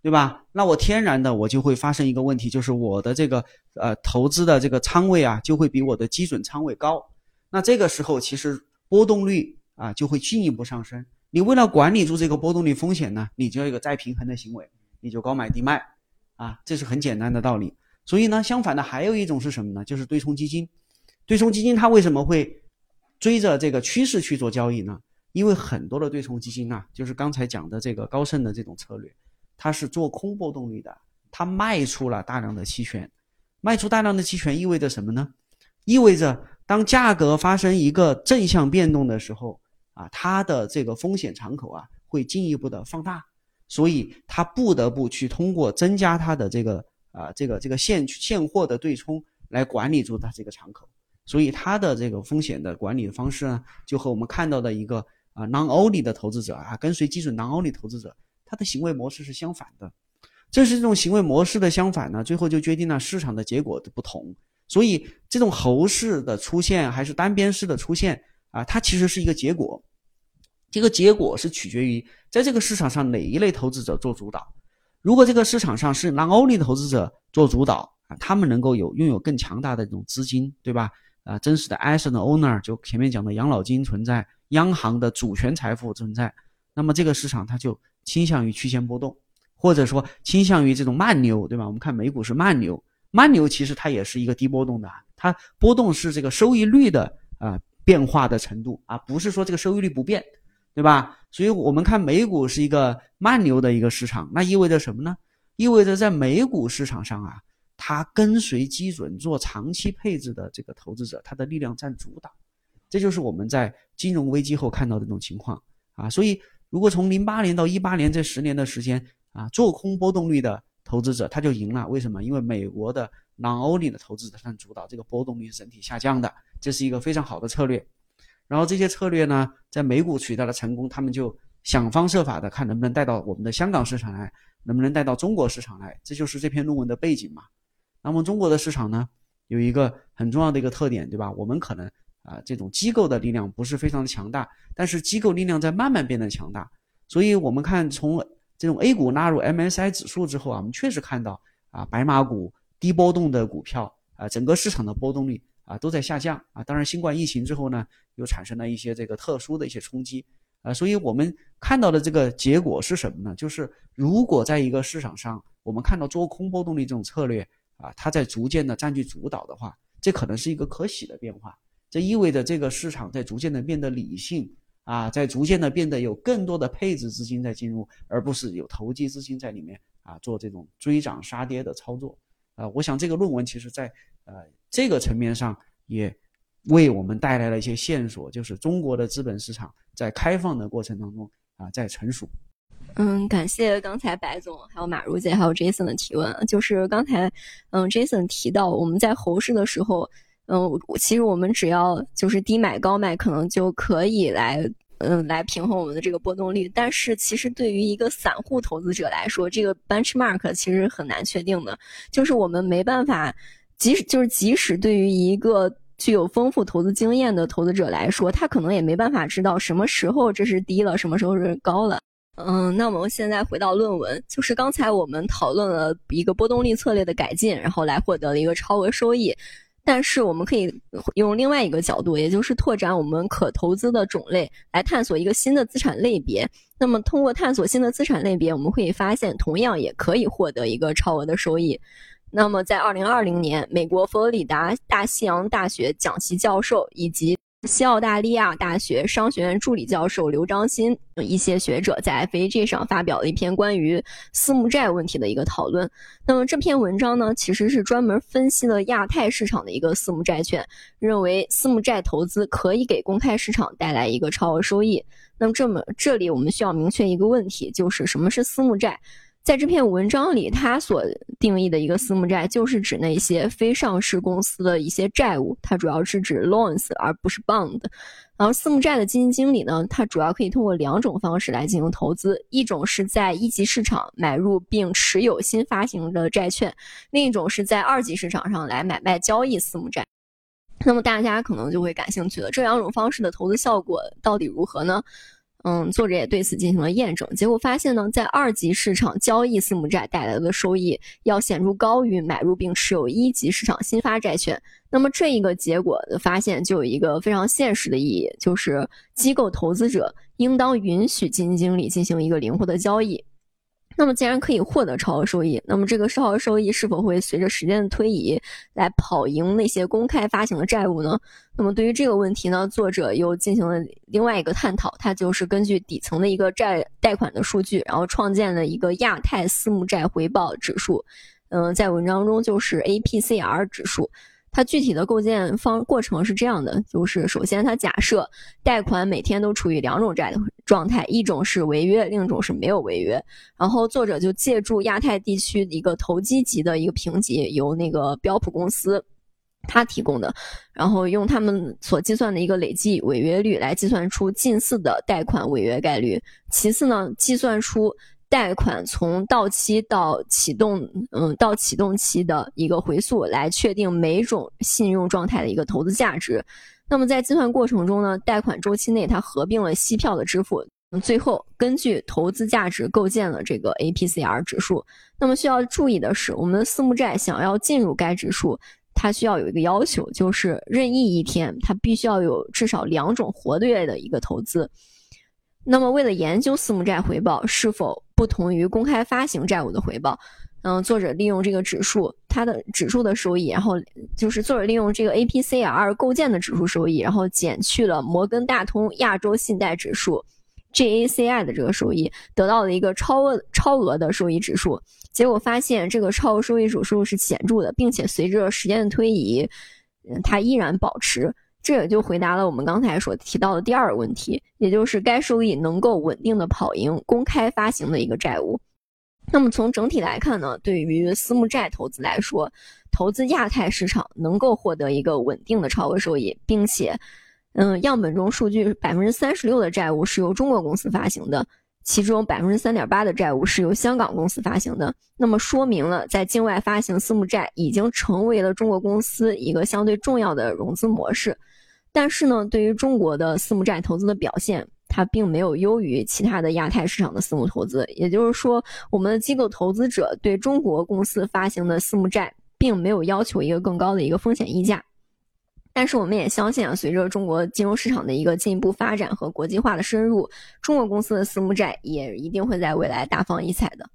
C: 对吧？那我天然的我就会发生一个问题，就是我的这个呃投资的这个仓位啊，就会比我的基准仓位高。那这个时候，其实波动率啊就会进一步上升。你为了管理住这个波动率风险呢，你就要一个再平衡的行为，你就高买低卖，啊，这是很简单的道理。所以呢，相反的还有一种是什么呢？就是对冲基金。对冲基金它为什么会？追着这个趋势去做交易呢？因为很多的对冲基金啊，就是刚才讲的这个高盛的这种策略，它是做空波动率的，它卖出了大量的期权，卖出大量的期权意味着什么呢？意味着当价格发生一个正向变动的时候啊，它的这个风险敞口啊会进一步的放大，所以它不得不去通过增加它的这个啊这个这个现现货的对冲来管理住它这个敞口，所以它的这个风险的管理的方式呢，就和我们看到的一个。啊，non-only 的投资者啊，跟随基准 non-only 投资者，他的行为模式是相反的。正是这种行为模式的相反呢，最后就决定了市场的结果的不同。所以，这种猴式的出现还是单边式的出现啊，它其实是一个结果。这个结果是取决于在这个市场上哪一类投资者做主导。如果这个市场上是 non-only 的投资者做主导啊，他们能够有拥有更强大的这种资金，对吧？啊，真实的 asset owner 就前面讲的养老金存在。央行的主权财富存在，那么这个市场它就倾向于曲线波动，或者说倾向于这种慢牛，对吧？我们看美股是慢牛，慢牛其实它也是一个低波动的，它波动是这个收益率的啊变化的程度啊，不是说这个收益率不变，对吧？所以我们看美股是一个慢牛的一个市场，那意味着什么呢？意味着在美股市场上啊，它跟随基准做长期配置的这个投资者，它的力量占主导。这就是我们在金融危机后看到的这种情况啊，所以如果从零八年到一八年这十年的时间啊，做空波动率的投资者他就赢了，为什么？因为美国的 non-only 的投资者占主导这个波动率整体下降的，这是一个非常好的策略。然后这些策略呢，在美股取得了成功，他们就想方设法的看能不能带到我们的香港市场来，能不能带到中国市场来，这就是这篇论文的背景嘛。那么中国的市场呢，有一个很重要的一个特点，对吧？我们可能。啊，这种机构的力量不是非常的强大，但是机构力量在慢慢变得强大。所以，我们看从这种 A 股纳入 MSI 指数之后啊，我们确实看到啊，白马股、低波动的股票啊，整个市场的波动率啊都在下降啊。当然，新冠疫情之后呢，又产生了一些这个特殊的一些冲击啊。所以我们看到的这个结果是什么呢？就是如果在一个市场上，我们看到做空波动率这种策略啊，它在逐渐的占据主导的话，这可能是一个可喜的变化。这意味着这个市场在逐渐的变得理性啊，在逐渐的变得有更多的配置资金在进入，而不是有投机资金在里面啊做这种追涨杀跌的操作啊。我想这个论文其实在呃这个层面上也为我们带来了一些线索，就是中国的资本市场在开放的过程当中啊在成熟。
D: 嗯，感谢刚才白总、还有马如姐、还有 Jason 的提问。就是刚才嗯 Jason 提到我们在猴市的时候。嗯，其实我们只要就是低买高卖，可能就可以来，嗯，来平衡我们的这个波动率。但是，其实对于一个散户投资者来说，这个 benchmark 其实很难确定的。就是我们没办法，即使就是即使对于一个具有丰富投资经验的投资者来说，他可能也没办法知道什么时候这是低了，什么时候是高了。嗯，那我们现在回到论文，就是刚才我们讨论了一个波动率策略的改进，然后来获得了一个超额收益。但是我们可以用另外一个角度，也就是拓展我们可投资的种类，来探索一个新的资产类别。那么，通过探索新的资产类别，我们会发现，同样也可以获得一个超额的收益。那么，在二零二零年，美国佛罗里达大西洋大学讲席教授以及。西澳大利亚大学商学院助理教授刘章新一些学者在 FAG 上发表了一篇关于私募债问题的一个讨论。那么这篇文章呢，其实是专门分析了亚太市场的一个私募债券，认为私募债投资可以给公开市场带来一个超额收益。那么这么这里我们需要明确一个问题，就是什么是私募债？在这篇文章里，它所定义的一个私募债，就是指那些非上市公司的一些债务，它主要是指 loans 而不是 bond。然后，私募债的基金经理呢，它主要可以通过两种方式来进行投资：一种是在一级市场买入并持有新发行的债券；另一种是在二级市场上来买卖交易私募债。那么，大家可能就会感兴趣了，这两种方式的投资效果到底如何呢？嗯，作者也对此进行了验证，结果发现呢，在二级市场交易私募债带来的收益要显著高于买入并持有一级市场新发债券。那么这一个结果的发现就有一个非常现实的意义，就是机构投资者应当允许基金经理进行一个灵活的交易。那么既然可以获得超额收益，那么这个超额收益是否会随着时间的推移来跑赢那些公开发行的债务呢？那么对于这个问题呢，作者又进行了另外一个探讨，他就是根据底层的一个债贷款的数据，然后创建了一个亚太私募债回报指数，嗯，在文章中就是 APCR 指数。它具体的构建方过程是这样的，就是首先它假设贷款每天都处于两种债的状态，一种是违约，另一种是没有违约。然后作者就借助亚太地区一个投机级的一个评级，由那个标普公司他提供的，然后用他们所计算的一个累计违约率来计算出近似的贷款违约概率。其次呢，计算出。贷款从到期到启动，嗯，到启动期的一个回溯来确定每种信用状态的一个投资价值。那么在计算过程中呢，贷款周期内它合并了息票的支付，最后根据投资价值构建了这个 APCR 指数。那么需要注意的是，我们的私募债想要进入该指数，它需要有一个要求，就是任意一天它必须要有至少两种活跃的一个投资。那么，为了研究私募债回报是否不同于公开发行债务的回报，嗯，作者利用这个指数，它的指数的收益，然后就是作者利用这个 APCR 构建的指数收益，然后减去了摩根大通亚洲信贷指数 GACI 的这个收益，得到了一个超额超额的收益指数。结果发现，这个超额收益指数是显著的，并且随着时间的推移，嗯，它依然保持。这也就回答了我们刚才所提到的第二个问题，也就是该收益能够稳定的跑赢公开发行的一个债务。那么从整体来看呢，对于私募债投资来说，投资亚太市场能够获得一个稳定的超额收益，并且，嗯，样本中数据百分之三十六的债务是由中国公司发行的。其中百分之三点八的债务是由香港公司发行的，那么说明了在境外发行私募债已经成为了中国公司一个相对重要的融资模式。但是呢，对于中国的私募债投资的表现，它并没有优于其他的亚太市场的私募投资。也就是说，我们的机构投资者对中国公司发行的私募债，并没有要求一个更高的一个风险溢价。但是我们也相信啊，随着中国金融市场的一个进一步发展和国际化的深入，中国公司的私募债也一定会在未来大放异彩的。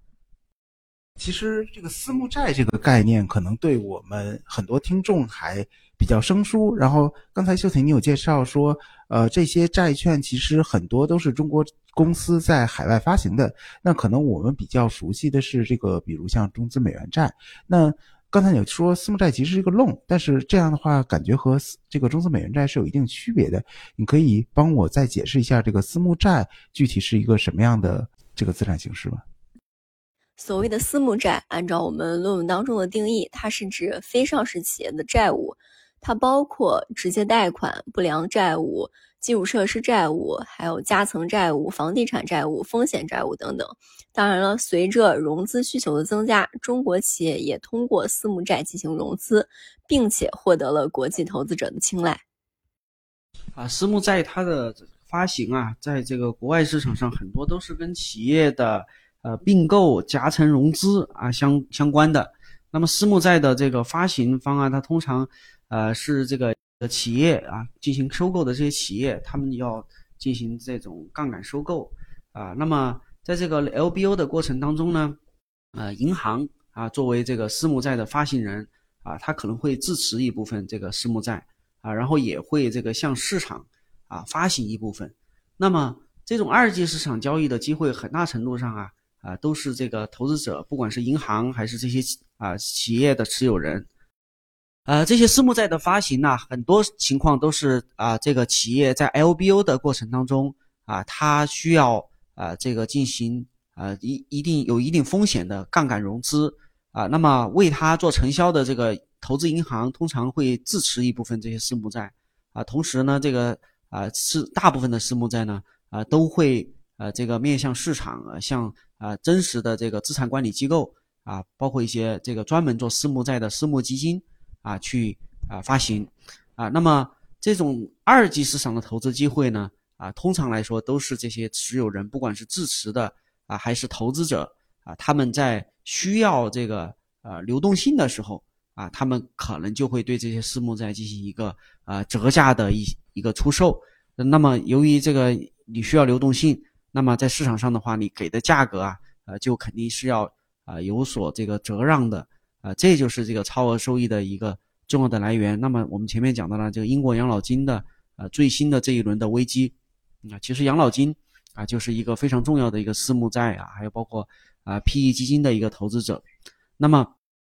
B: 其实这个私募债这个概念，可能对我们很多听众还比较生疏。然后刚才秀婷你有介绍说，呃，这些债券其实很多都是中国公司在海外发行的。那可能我们比较熟悉的是这个，比如像中资美元债。那刚才你说私募债其实是一个漏，但是这样的话感觉和这个中资美元债是有一定区别的。你可以帮我再解释一下这个私募债具体是一个什么样的这个资产形式吗？
D: 所谓的私募债，按照我们论文当中的定义，它是指非上市企业的债务，它包括直接贷款、不良债务。基础设施债务、还有夹层债务、房地产债务、风险债务等等。当然了，随着融资需求的增加，中国企业也通过私募债进行融资，并且获得了国际投资者的青睐。
C: 啊，私募债它的发行啊，在这个国外市场上很多都是跟企业的呃并购、夹层融资啊相相关的。那么私募债的这个发行方啊，它通常呃是这个。企业啊，进行收购的这些企业，他们要进行这种杠杆收购啊。那么在这个 LBO 的过程当中呢，呃，银行啊作为这个私募债的发行人啊，他可能会自持一部分这个私募债啊，然后也会这个向市场啊发行一部分。那么这种二级市场交易的机会，很大程度上啊啊都是这个投资者，不管是银行还是这些啊企业的持有人。呃，这些私募债的发行呢，很多情况都是啊，这个企业在 LBO 的过程当中啊，它需要啊这个进行啊一一定有一定风险的杠杆融资啊，那么为它做承销的这个投资银行通常会自持一部分这些私募债啊，同时呢，这个啊是大部分的私募债呢啊都会呃这个面向市场啊，向啊真实的这个资产管理机构啊，包括一些这个专门做私募债的私募基金。啊，去啊发行，啊，那么这种二级市场的投资机会呢，啊，通常来说都是这些持有人，不管是自持的啊，还是投资者啊，他们在需要这个呃流动性的时候啊，他们可能就会对这些私募债进行一个啊折价的一一个出售。那么由于这个你需要流动性，那么在市场上的话，你给的价格啊，呃，就肯定是要啊有所这个折让的，啊，这就是这个超额收益的一个重要的来源。那么我们前面讲到了这个英国养老金的呃最新的这一轮的危机，啊，其实养老金啊就是一个非常重要的一个私募债啊，还有包括啊 PE 基金的一个投资者。那么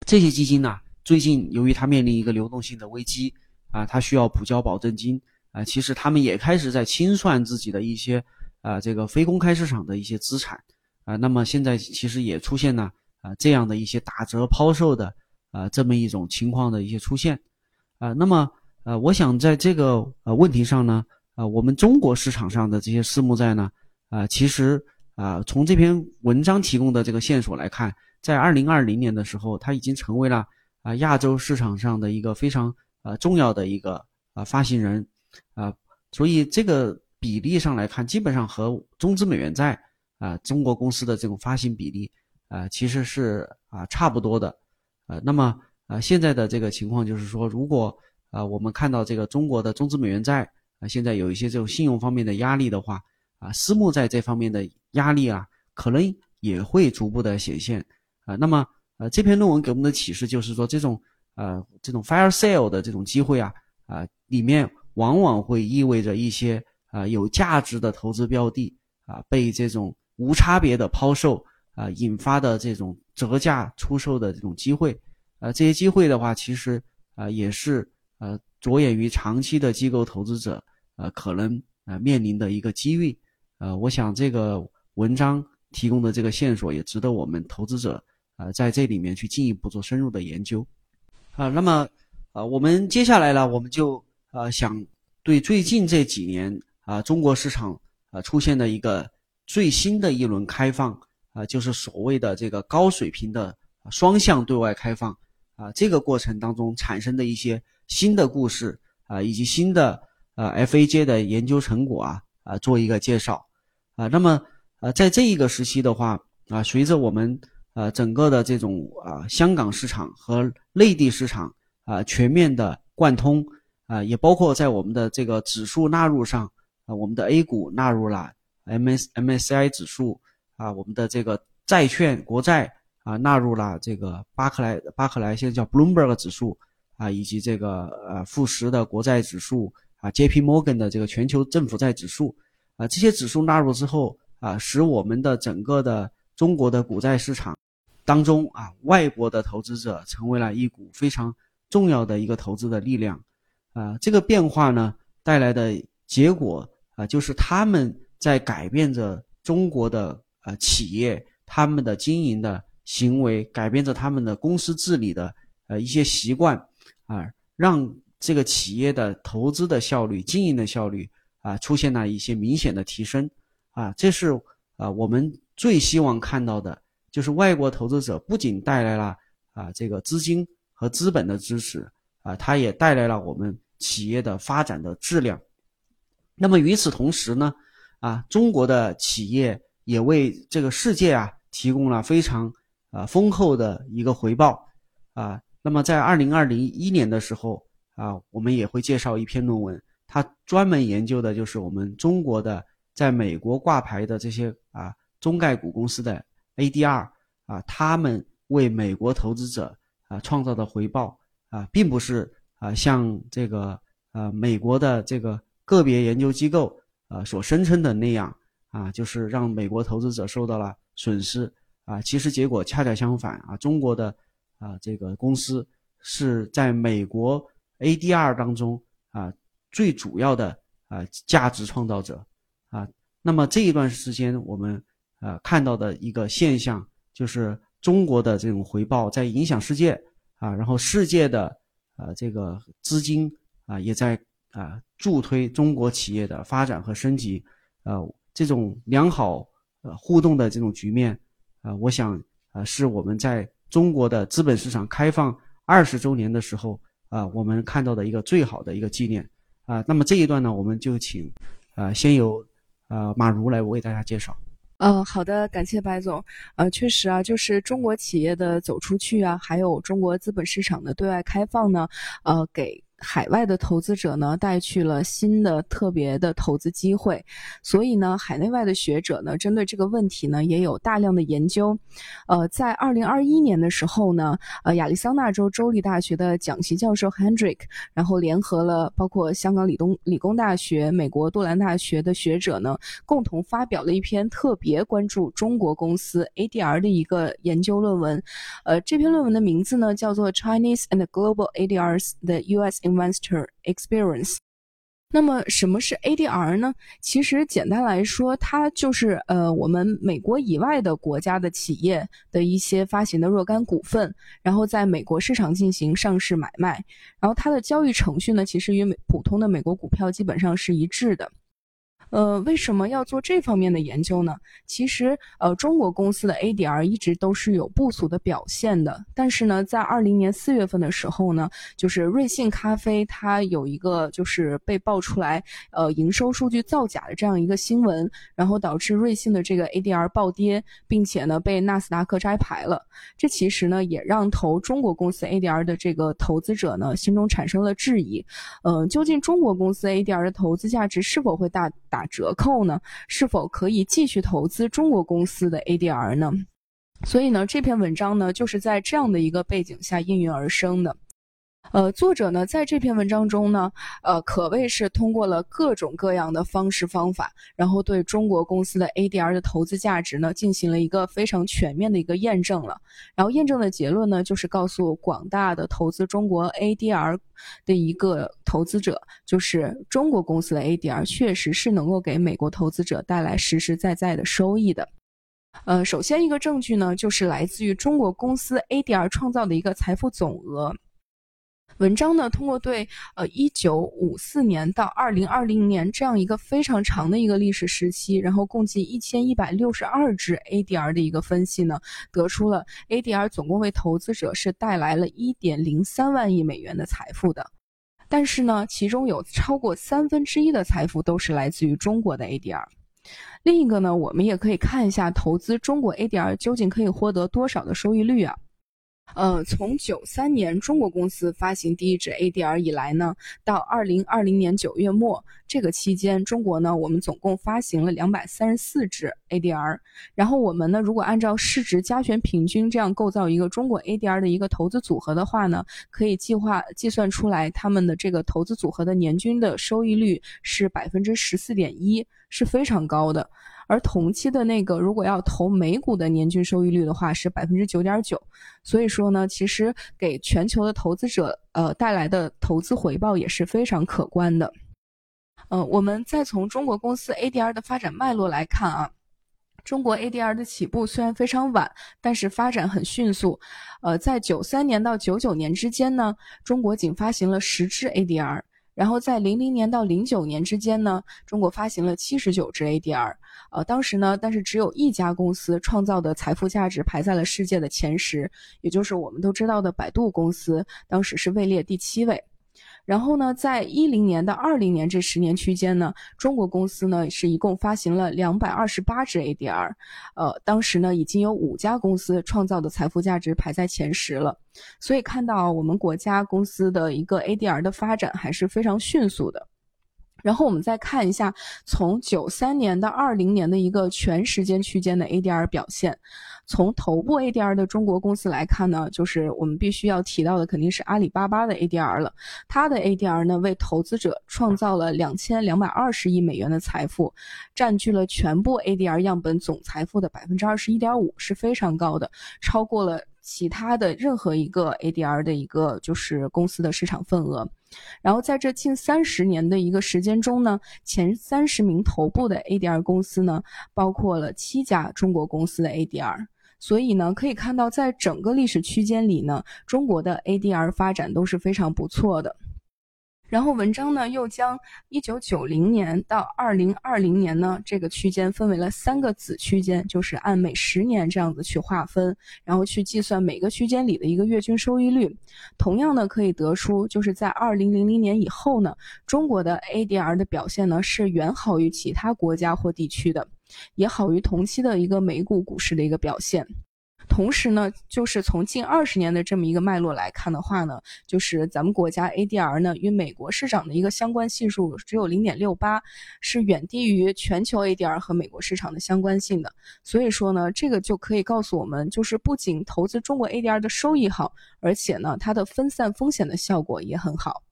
C: 这些基金呢，最近由于它面临一个流动性的危机啊，它需要补交保证金啊，其实他们也开始在清算自己的一些。啊，这个非公开市场的一些资产啊，那么现在其实也出现了啊这样的一些打折抛售的啊这么一种情况的一些出现啊，那么呃，我想在这个呃问题上呢，啊，我们中国市场上的这些私募债呢，啊，其实啊从这篇文章提供的这个线索来看，在二零二零年的时候，它已经成为了啊亚洲市场上的一个非常呃重要的一个啊发行人啊，所以这个。比例上来看，基本上和中资美元债啊，中国公司的这种发行比例啊，其实是啊差不多的，呃，那么啊现在的这个情况就是说，如果啊我们看到这个中国的中资美元债啊现在有一些这种信用方面的压力的话啊，私募债这方面的压力啊，可能也会逐步的显现啊。那么呃这篇论文给我们的启示就是说，这种呃这种 fire sale 的这种机会啊啊里面往往会意味着一些。啊，有价值的投资标的啊，被这种无差别的抛售啊引发的这种折价出售的这种机会，啊，这些机会的话，其实啊也是呃着眼于长期的机构投资者呃可能呃面临的一个机遇，呃，我想这个文章提供的这个线索也值得我们投资者啊在这里面去进一步做深入的研究，啊，那么啊我们接下来呢，我们就啊想对最近这几年。啊，中国市场啊出现的一个最新的一轮开放啊，就是所谓的这个高水平的双向对外开放啊，这个过程当中产生的一些新的故事啊，以及新的呃 FAJ 的研究成果啊啊做一个介绍啊。那么呃在这一个时期的话啊，随着我们呃整个的这种啊香港市场和内地市场啊全面的贯通啊，也包括在我们的这个指数纳入上。啊，我们的 A 股纳入了 MS MSCI 指数啊，我们的这个债券国债啊纳入了这个巴克莱巴克莱现在叫 Bloomberg 指数啊，以及这个呃富时的国债指数啊，JP Morgan 的这个全球政府债指数啊，这些指数纳入之后啊，使我们的整个的中国的股债市场当中啊，外国的投资者成为了一股非常重要的一个投资的力量啊，这个变化呢带来的结果。啊，就是他们在改变着中国的呃企业他们的经营的行为，改变着他们的公司治理的呃一些习惯，啊，让这个企业的投资的效率、经营的效率啊出现了一些明显的提升，啊，这是啊我们最希望看到的，就是外国投资者不仅带来了啊这个资金和资本的支持，啊，它也带来了我们企业的发展的质量。那么与此同时呢，啊，中国的企业也为这个世界啊提供了非常啊丰厚的一个回报，啊，那么在二零二零一年的时候啊，我们也会介绍一篇论文，它专门研究的就是我们中国的在美国挂牌的这些啊中概股公司的 ADR 啊，他们为美国投资者啊创造的回报啊，并不是啊像这个呃美国的这个。个别研究机构啊所声称的那样啊，就是让美国投资者受到了损失啊，其实结果恰恰相反啊，中国的啊这个公司是在美国 ADR 当中啊最主要的啊价值创造者啊。那么这一段时间我们啊看到的一个现象，就是中国的这种回报在影响世界啊，然后世界的啊这个资金啊也在。啊，助推中国企业的发展和升级，呃，这种良好呃互动的这种局面，啊，我想啊，是我们在中国的资本市场开放二十周年的时候啊，我们看到的一个最好的一个纪念啊。那么这一段呢，我们就请啊，先由啊马如来为大家介绍。
E: 嗯，好的，感谢白总。呃，确实啊，就是中国企业的走出去啊，还有中国资本市场的对外开放呢，呃，给。海外的投资者呢带去了新的特别的投资机会，所以呢，海内外的学者呢针对这个问题呢也有大量的研究。呃，在二零二一年的时候呢，呃，亚利桑那州州立大学的蒋席教授 Hendrick，然后联合了包括香港理东理工大学、美国杜兰大学的学者呢，共同发表了一篇特别关注中国公司 ADR 的一个研究论文。呃，这篇论文的名字呢叫做 Chinese and Global ADRs: The U.S. Investor Experience。那么什么是 ADR 呢？其实简单来说，它就是呃我们美国以外的国家的企业的一些发行的若干股份，然后在美国市场进行上市买卖，然后它的交易程序呢，其实与美普通的美国股票基本上是一致的。呃，为什么要做这方面的研究呢？其实，呃，中国公司的 ADR 一直都是有不俗的表现的。但是呢，在二零年四月份的时候呢，就是瑞幸咖啡它有一个就是被爆出来，呃，营收数据造假的这样一个新闻，然后导致瑞幸的这个 ADR 暴跌，并且呢被纳斯达克摘牌了。这其实呢也让投中国公司 ADR 的这个投资者呢心中产生了质疑。呃，究竟中国公司 ADR 的投资价值是否会大打？打折扣呢？是否可以继续投资中国公司的 ADR 呢？所以呢，这篇文章呢，就是在这样的一个背景下应运而生的。呃，作者呢在这篇文章中呢，呃，可谓是通过了各种各样的方式方法，然后对中国公司的 ADR 的投资价值呢进行了一个非常全面的一个验证了。然后验证的结论呢，就是告诉广大的投资中国 ADR 的一个投资者，就是中国公司的 ADR 确实是能够给美国投资者带来实实在在的收益的。呃，首先一个证据呢，就是来自于中国公司 ADR 创造的一个财富总额。文章呢，通过对呃一九五四年到二零二零年这样一个非常长的一个历史时期，然后共计一千一百六十二只 ADR 的一个分析呢，得出了 ADR 总共为投资者是带来了一点零三万亿美元的财富的。但是呢，其中有超过三分之一的财富都是来自于中国的 ADR。另一个呢，我们也可以看一下投资中国 ADR 究竟可以获得多少的收益率啊？呃，从九三年中国公司发行第一支 ADR 以来呢，到二零二零年九月末这个期间，中国呢，我们总共发行了两百三十四支 ADR。然后我们呢，如果按照市值加权平均这样构造一个中国 ADR 的一个投资组合的话呢，可以计划计算出来他们的这个投资组合的年均的收益率是百分之十四点一，是非常高的。而同期的那个，如果要投美股的年均收益率的话，是百分之九点九。所以说呢，其实给全球的投资者呃带来的投资回报也是非常可观的。呃，我们再从中国公司 ADR 的发展脉络来看啊，中国 ADR 的起步虽然非常晚，但是发展很迅速。呃，在九三年到九九年之间呢，中国仅发行了十只 ADR。然后在零零年到零九年之间呢，中国发行了七十九只 ADR，呃，当时呢，但是只有一家公司创造的财富价值排在了世界的前十，也就是我们都知道的百度公司，当时是位列第七位。然后呢，在一零年到二零年这十年区间呢，中国公司呢是一共发行了两百二十八只 ADR，呃，当时呢已经有五家公司创造的财富价值排在前十了，所以看到我们国家公司的一个 ADR 的发展还是非常迅速的。然后我们再看一下从九三年到二零年的一个全时间区间的 ADR 表现。从头部 ADR 的中国公司来看呢，就是我们必须要提到的肯定是阿里巴巴的 ADR 了。它的 ADR 呢为投资者创造了两千两百二十亿美元的财富，占据了全部 ADR 样本总财富的百分之二十一点五，是非常高的，超过了其他的任何一个 ADR 的一个就是公司的市场份额。然后在这近三十年的一个时间中呢，前三十名头部的 ADR 公司呢，包括了七家中国公司的 ADR。所以呢，可以看到，在整个历史区间里呢，中国的 ADR 发展都是非常不错的。然后文章呢又将一九九零年到二零二零年呢这个区间分为了三个子区间，就是按每十年这样子去划分，然后去计算每个区间里的一个月均收益率。同样呢，可以得出就是在二零零零年以后呢，中国的 ADR 的表现呢是远好于其他国家或地区的，也好于同期的一个美股股市的一个表现。同时呢，就是从近二十年的这么一个脉络来看的话呢，就是咱们国家 ADR 呢与美国市场的一个相关系数只有零点六八，是远低于全球 ADR 和美国市场的相关性的。所以说呢，这个就可以告诉我们，就是不仅投资中国 ADR 的收益好，而且呢，它的分散风险的效果也很好。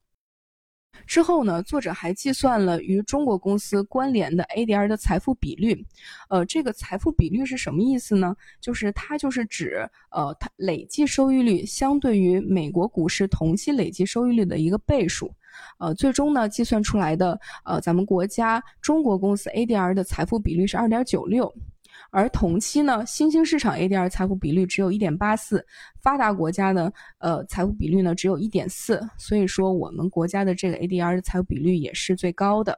E: 之后呢，作者还计算了与中国公司关联的 ADR 的财富比率。呃，这个财富比率是什么意思呢？就是它就是指呃它累计收益率相对于美国股市同期累计收益率的一个倍数。呃，最终呢计算出来的呃咱们国家中国公司 ADR 的财富比率是二点九六。而同期呢，新兴市场 ADR 财富比率只有一点八四，发达国家的呃财富比率呢只有一点四，所以说我们国家的这个 ADR 的财富比率也是最高的。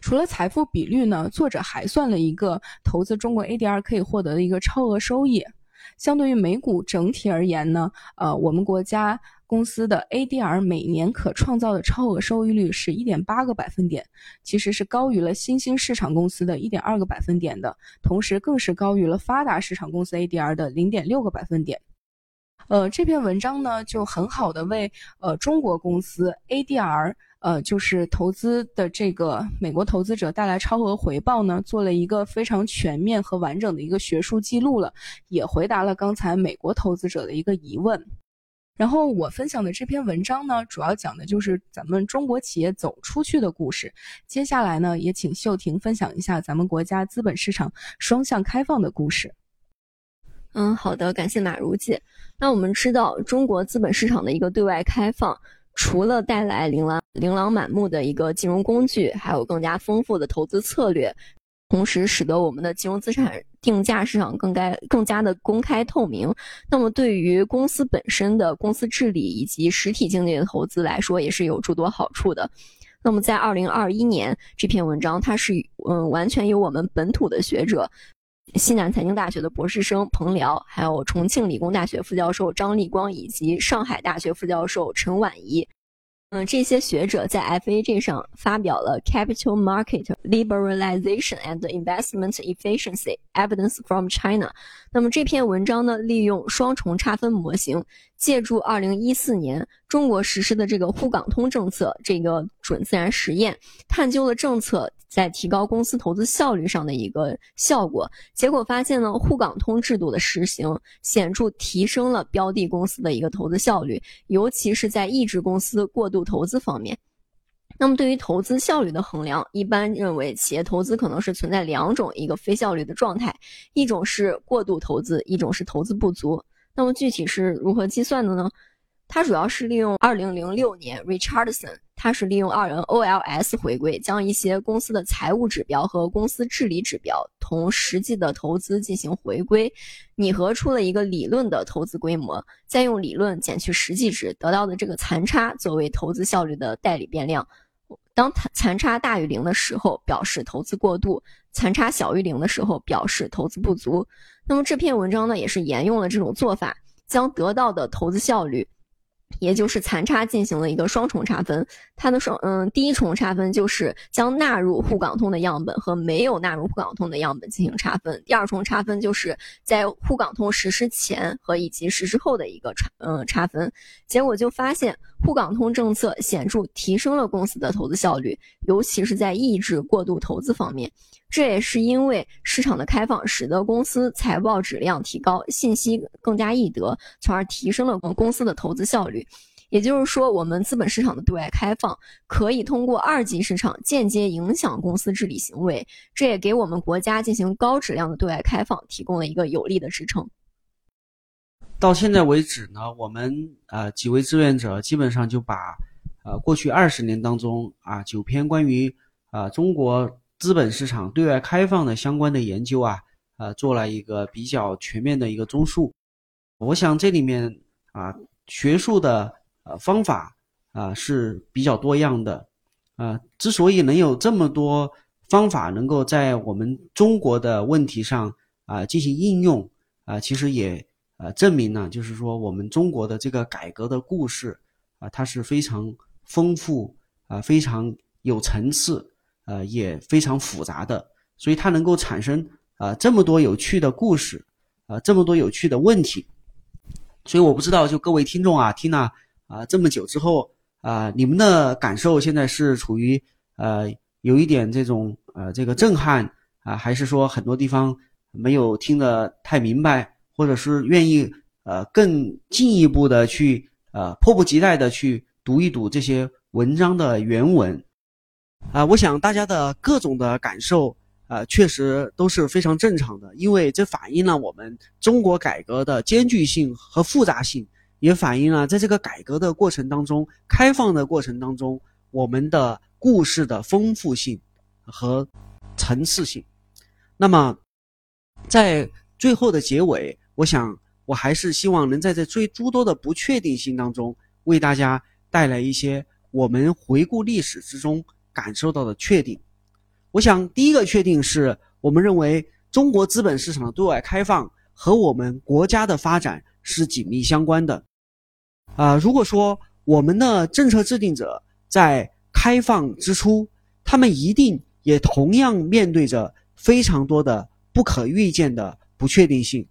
E: 除了财富比率呢，作者还算了一个投资中国 ADR 可以获得的一个超额收益。相对于美股整体而言呢，呃，我们国家。公司的 ADR 每年可创造的超额收益率是一点八个百分点，其实是高于了新兴市场公司的一点二个百分点的，同时更是高于了发达市场公司 ADR 的零点六个百分点。呃，这篇文章呢，就很好的为呃中国公司 ADR 呃就是投资的这个美国投资者带来超额回报呢，做了一个非常全面和完整的一个学术记录了，也回答了刚才美国投资者的一个疑问。然后我分享的这篇文章呢，主要讲的就是咱们中国企业走出去的故事。接下来呢，也请秀婷分享一下咱们国家资本市场双向开放的故事。
D: 嗯，好的，感谢马如姐。那我们知道，中国资本市场的一个对外开放，除了带来琳琅琳琅满目的一个金融工具，还有更加丰富的投资策略。同时，使得我们的金融资产定价市场更该更加的公开透明。那么，对于公司本身的公司治理以及实体经济的投资来说，也是有诸多好处的。那么，在二零二一年这篇文章，它是嗯完全由我们本土的学者，西南财经大学的博士生彭辽，还有重庆理工大学副教授张立光，以及上海大学副教授陈婉怡。嗯，这些学者在 FAG 上发表了《Capital Market Liberalization and Investment Efficiency Evidence from China》。那么这篇文章呢，利用双重差分模型，借助2014年中国实施的这个沪港通政策这个准自然实验，探究了政策。在提高公司投资效率上的一个效果，结果发现呢，沪港通制度的实行显著提升了标的公司的一个投资效率，尤其是在抑制公司过度投资方面。那么，对于投资效率的衡量，一般认为企业投资可能是存在两种一个非效率的状态，一种是过度投资，一种是投资不足。那么具体是如何计算的呢？它主要是利用二零零六年 Richardson。它是利用二人 OLS 回归，将一些公司的财务指标和公司治理指标同实际的投资进行回归，拟合出了一个理论的投资规模，再用理论减去实际值得到的这个残差作为投资效率的代理变量。当残残差大于零的时候，表示投资过度；残差小于零的时候，表示投资不足。那么这篇文章呢，也是沿用了这种做法，将得到的投资效率。也就是残差进行了一个双重差分，它的双嗯第一重差分就是将纳入沪港通的样本和没有纳入沪港通的样本进行差分，第二重差分就是在沪港通实施前和以及实施后的一个差嗯差分，结果就发现沪港通政策显著提升了公司的投资效率，尤其是在抑制过度投资方面。这也是因为市场的开放，使得公司财报质量提高，信息更加易得，从而提升了公司的投资效率。也就是说，我们资本市场的对外开放可以通过二级市场间接影响公司治理行为，这也给我们国家进行高质量的对外开放提供了一个有力的支撑。
C: 到现在为止呢，我们呃几位志愿者基本上就把呃过去二十年当中啊九篇关于啊中国。资本市场对外开放的相关的研究啊，呃，做了一个比较全面的一个综述。我想这里面啊，学术的呃方法啊是比较多样的。啊，之所以能有这么多方法能够在我们中国的问题上啊进行应用啊，其实也呃证明呢，就是说我们中国的这个改革的故事啊，它是非常丰富啊，非常有层次。呃，也非常复杂的，所以它能够产生啊这么多有趣的故事，呃这么多有趣的问题。所以我不知道，就各位听众啊，听了啊这么久之后啊，你们的感受现在是处于呃有一点这种呃这个震撼啊，还是说很多地方没有听得太明白，或者是愿意呃更进一步的去呃迫不及待的去读一读这些文章的原文啊？我想大家的各种的感受。呃，确实都是非常正常的，因为这反映了我们中国改革的艰巨性和复杂性，也反映了在这个改革的过程当中、开放的过程当中，我们的故事的丰富性和层次性。那么，在最后的结尾，我想我还是希望能在这最诸多的不确定性当中，为大家带来一些我们回顾历史之中感受到的确定。我想，第一个确定是我们认为中国资本市场的对外开放和我们国家的发展是紧密相关的。啊，如果说我们的政策制定者在开放之初，他们一定也同样面对着非常多的不可预见的不确定性。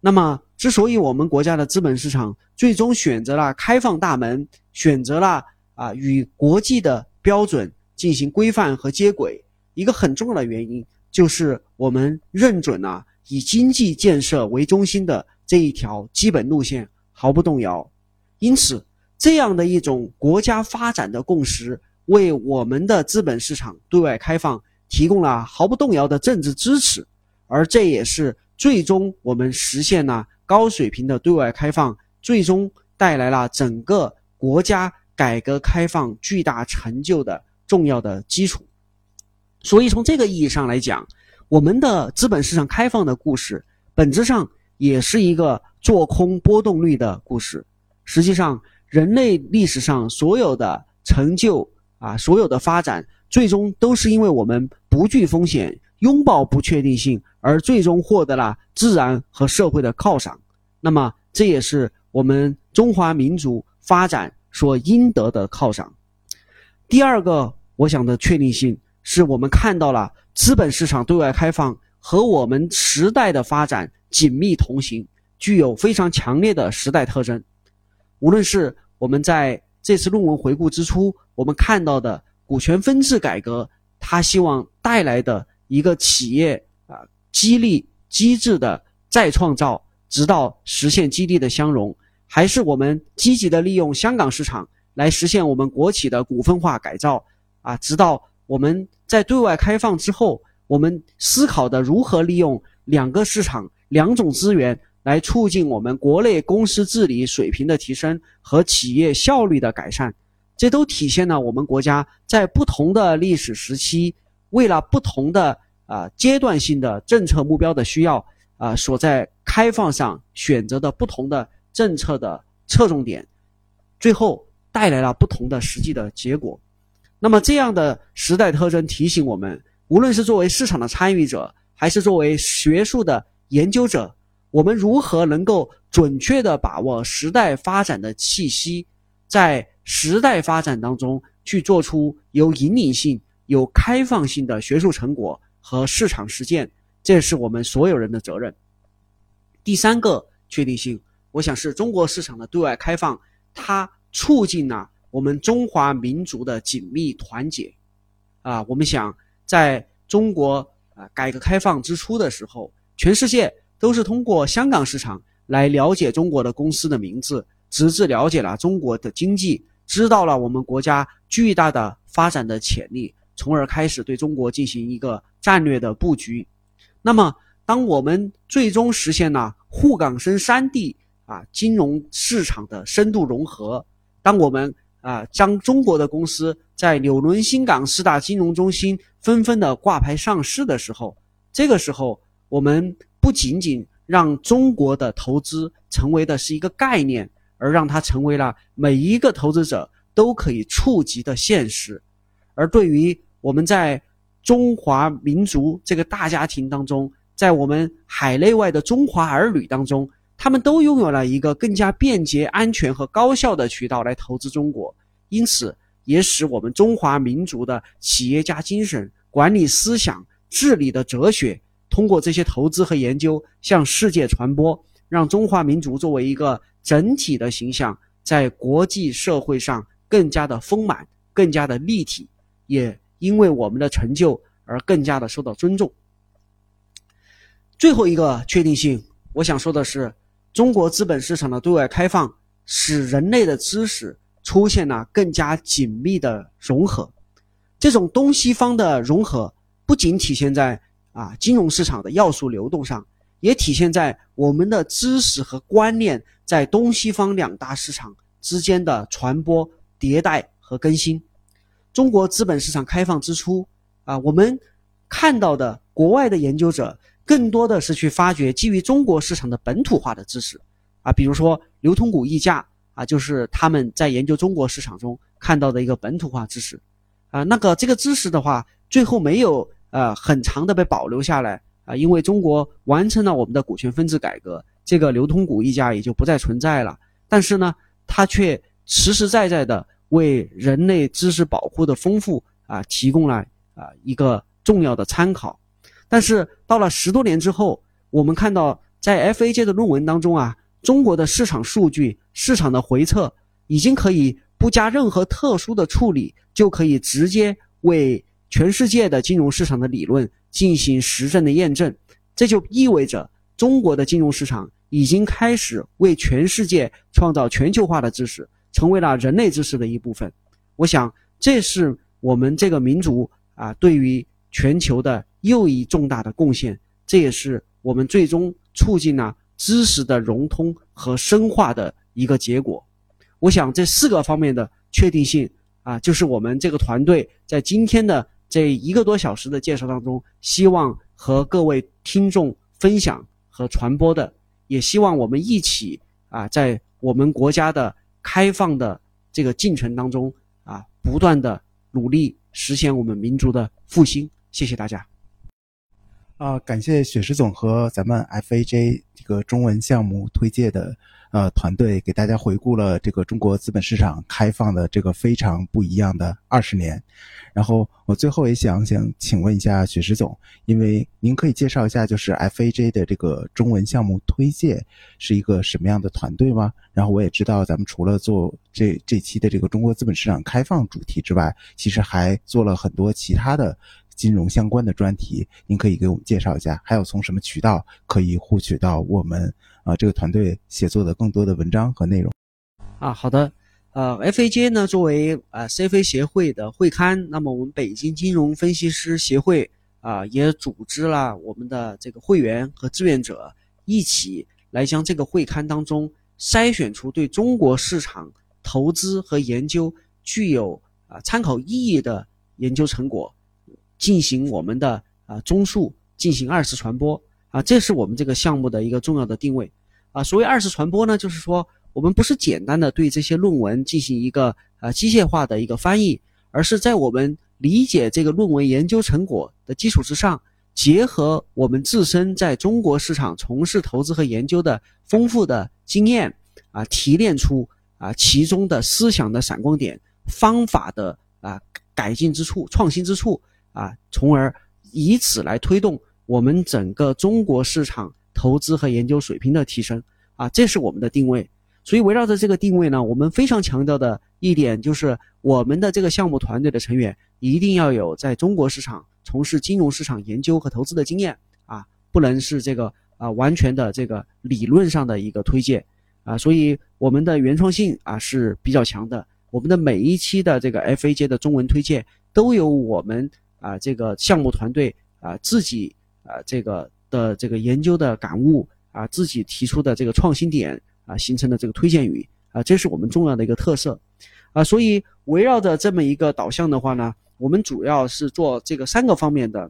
C: 那么，之所以我们国家的资本市场最终选择了开放大门，选择了啊与国际的标准进行规范和接轨。一个很重要的原因就是我们认准了以经济建设为中心的这一条基本路线毫不动摇，因此这样的一种国家发展的共识，为我们的资本市场对外开放提供了毫不动摇的政治支持，而这也是最终我们实现了高水平的对外开放，最终带来了整个国家改革开放巨大成就的重要的基础。所以从这个意义上来讲，我们的资本市场开放的故事，本质上也是一个做空波动率的故事。实际上，人类历史上所有的成就啊，所有的发展，最终都是因为我们不惧风险、拥抱不确定性，而最终获得了自然和社会的犒赏。那么，这也是我们中华民族发展所应得的犒赏。第二个，我想的确定性。是我们看到了资本市场对外开放和我们时代的发展紧密同行，具有非常强烈的时代特征。无论是我们在这次论文回顾之初，我们看到的股权分置改革，它希望带来的一个企业啊激励机制的再创造，直到实现激励的相融，还是我们积极的利用香港市场来实现我们国企的股份化改造啊，直到。我们在对外开放之后，我们思考的如何利用两个市场、两种资源来促进我们国内公司治理水平的提升和企业效率的改善，这都体现了我们国家在不同的历史时期，为了不同的啊阶段性的政策目标的需要啊，所在开放上选择的不同的政策的侧重点，最后带来了不同的实际的结果。那么，这样的时代特征提醒我们，无论是作为市场的参与者，还是作为学术的研究者，我们如何能够准确地把握时代发展的气息，在时代发展当中去做出有引领性、有开放性的学术成果和市场实践，这是我们所有人的责任。第三个确定性，我想是中国市场的对外开放，它促进了。我们中华民族的紧密团结，啊，我们想在中国啊改革开放之初的时候，全世界都是通过香港市场来了解中国的公司的名字，直至了解了中国的经济，知道了我们国家巨大的发展的潜力，从而开始对中国进行一个战略的布局。那么，当我们最终实现了沪港深三地啊金融市场的深度融合，当我们啊，将中国的公司在纽伦、新港四大金融中心纷纷的挂牌上市的时候，这个时候我们不仅仅让中国的投资成为的是一个概念，而让它成为了每一个投资者都可以触及的现实。而对于我们在中华民族这个大家庭当中，在我们海内外的中华儿女当中，他们都拥有了一个更加便捷、安全和高效的渠道来投资中国，因此也使我们中华民族的企业家精神、管理思想、治理的哲学通过这些投资和研究向世界传播，让中华民族作为一个整体的形象，在国际社会上更加的丰满、更加的立体，也因为我们的成就而更加的受到尊重。最后一个确定性，我想说的是，中国资本市场的对外开放，使人类的知识出现了更加紧密的融合。这种东西方的融合，不仅体现在啊金融市场的要素流动上，也体现在我们的知识和观念在东西方两大市场之间的传播、迭代和更新。中国资本市场开放之初，啊，我们看到的国外的研究者更多的是去发掘基于中国市场的本土化的知识，啊，比如说流通股溢价，啊，就是他们在研究中国市场中看到的一个本土化知识。啊，那个这个知识的话，最后没有呃很长的被保留下来啊，因为中国完成了我们的股权分置改革，这个流通股溢价也就不再存在了。但是呢，它却实实在在的为人类知识保护的丰富啊提供了啊一个重要的参考。但是到了十多年之后，我们看到在 FAJ 的论文当中啊，中国的市场数据、市场的回测已经可以。不加任何特殊的处理，就可以直接为全世界的金融市场的理论进行实证的验证。这就意味着中国的金融市场已经开始为全世界创造全球化的知识，成为了人类知识的一部分。我想，这是我们这个民族啊对于全球的又一重大的贡献。这也是我们最终促进了知识的融通和深化的一个结果。我想这四个方面的确定性啊，就是我们这个团队在今天的这一个多小时的介绍当中，希望和各位听众分享和传播的，也希望我们一起啊，在我们国家的开放的这个进程当中啊，不断的努力实现我们民族的复兴。谢谢大家。
B: 啊，感谢雪石总和咱们 FAJ 这个中文项目推介的。呃，团队给大家回顾了这个中国资本市场开放的这个非常不一样的二十年。然后我最后也想想请问一下雪石总，因为您可以介绍一下，就是 FAJ 的这个中文项目推介是一个什么样的团队吗？然后我也知道，咱们除了做这这期的这个中国资本市场开放主题之外，其实还做了很多其他的金融相关的专题。您可以给我们介绍一下，还有从什么渠道可以获取到我们？啊，这个团队写作的更多的文章和内容，
C: 啊，好的，呃，FAJ 呢作为呃 CFA 协会的会刊，那么我们北京金融分析师协会啊也组织了我们的这个会员和志愿者一起来将这个会刊当中筛选出对中国市场投资和研究具有啊参考意义的研究成果，进行我们的啊综述，进行二次传播。啊，这是我们这个项目的一个重要的定位，啊，所谓二次传播呢，就是说我们不是简单的对这些论文进行一个啊机械化的一个翻译，而是在我们理解这个论文研究成果的基础之上，结合我们自身在中国市场从事投资和研究的丰富的经验，啊，提炼出啊其中的思想的闪光点、方法的啊改进之处、创新之处，啊，从而以此来推动。我们整个中国市场投资和研究水平的提升啊，这是我们的定位。所以围绕着这个定位呢，我们非常强调的一点就是，我们的这个项目团队的成员一定要有在中国市场从事金融市场研究和投资的经验啊，不能是这个啊完全的这个理论上的一个推荐啊。所以我们的原创性啊是比较强的。我们的每一期的这个 FAJ 的中文推荐都有我们啊这个项目团队啊自己。啊，这个的这个研究的感悟啊，自己提出的这个创新点啊，形成的这个推荐语啊，这是我们重要的一个特色啊。所以围绕着这么一个导向的话呢，我们主要是做这个三个方面的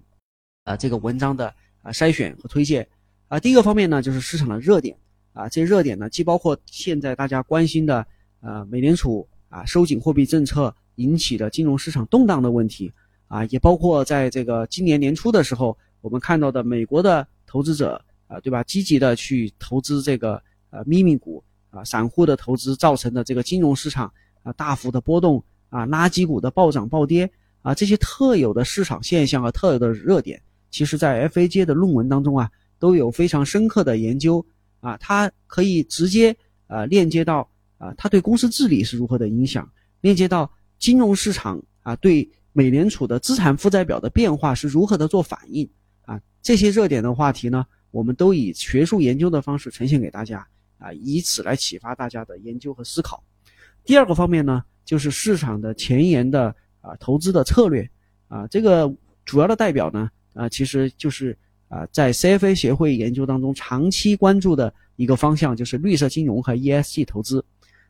C: 啊，这个文章的啊筛选和推荐啊。第一个方面呢，就是市场的热点啊，这些热点呢，既包括现在大家关心的啊，美联储啊收紧货币政策引起的金融市场动荡的问题啊，也包括在这个今年年初的时候。我们看到的美国的投资者啊，对吧？积极的去投资这个呃秘密股啊，散户的投资造成的这个金融市场啊大幅的波动啊，垃圾股的暴涨暴跌啊，这些特有的市场现象和特有的热点，其实在 FAJ 的论文当中啊，都有非常深刻的研究啊，它可以直接呃链接到啊，它对公司治理是如何的影响，链接到金融市场啊，对美联储的资产负债表的变化是如何的做反应啊，这些热点的话题呢，我们都以学术研究的方式呈现给大家啊，以此来启发大家的研究和思考。第二个方面呢，就是市场的前沿的啊投资的策略啊，这个主要的代表呢啊，其实就是啊在 CFA 协会研究当中长期关注的一个方向，就是绿色金融和 ESG 投资。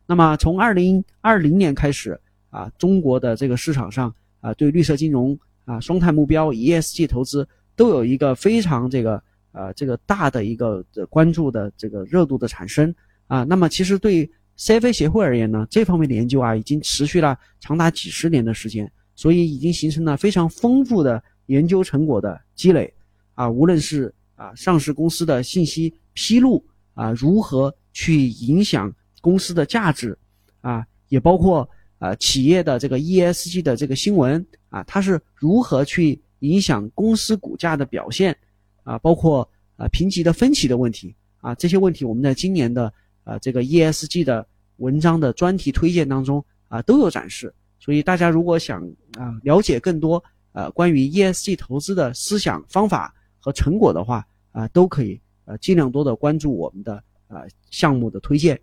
C: 那么从二零二零年开始啊，中国的这个市场上啊，对绿色金融啊、双碳目标、ESG 投资都有一个非常这个啊这个大的一个关注的这个热度的产生啊。那么其实对 CFA 协会而言呢，这方面的研究啊，已经持续了长达几十年的时间，所以已经形成了非常丰富的研究成果的积累啊。无论是啊上市公司的信息披露啊，如何去影响公司的价值啊，也包括啊企业的这个 ESG 的这个新闻啊，它是如何去影响公司股价的表现啊，包括啊评级的分歧的问题啊，这些问题我们在今年的。啊，这个 ESG 的文章的专题推荐当中啊都有展示，所以大家如果想啊了解更多呃关于 ESG 投资的思想方法和成果的话啊，都可以呃尽量多的关注我们的啊项目的推荐。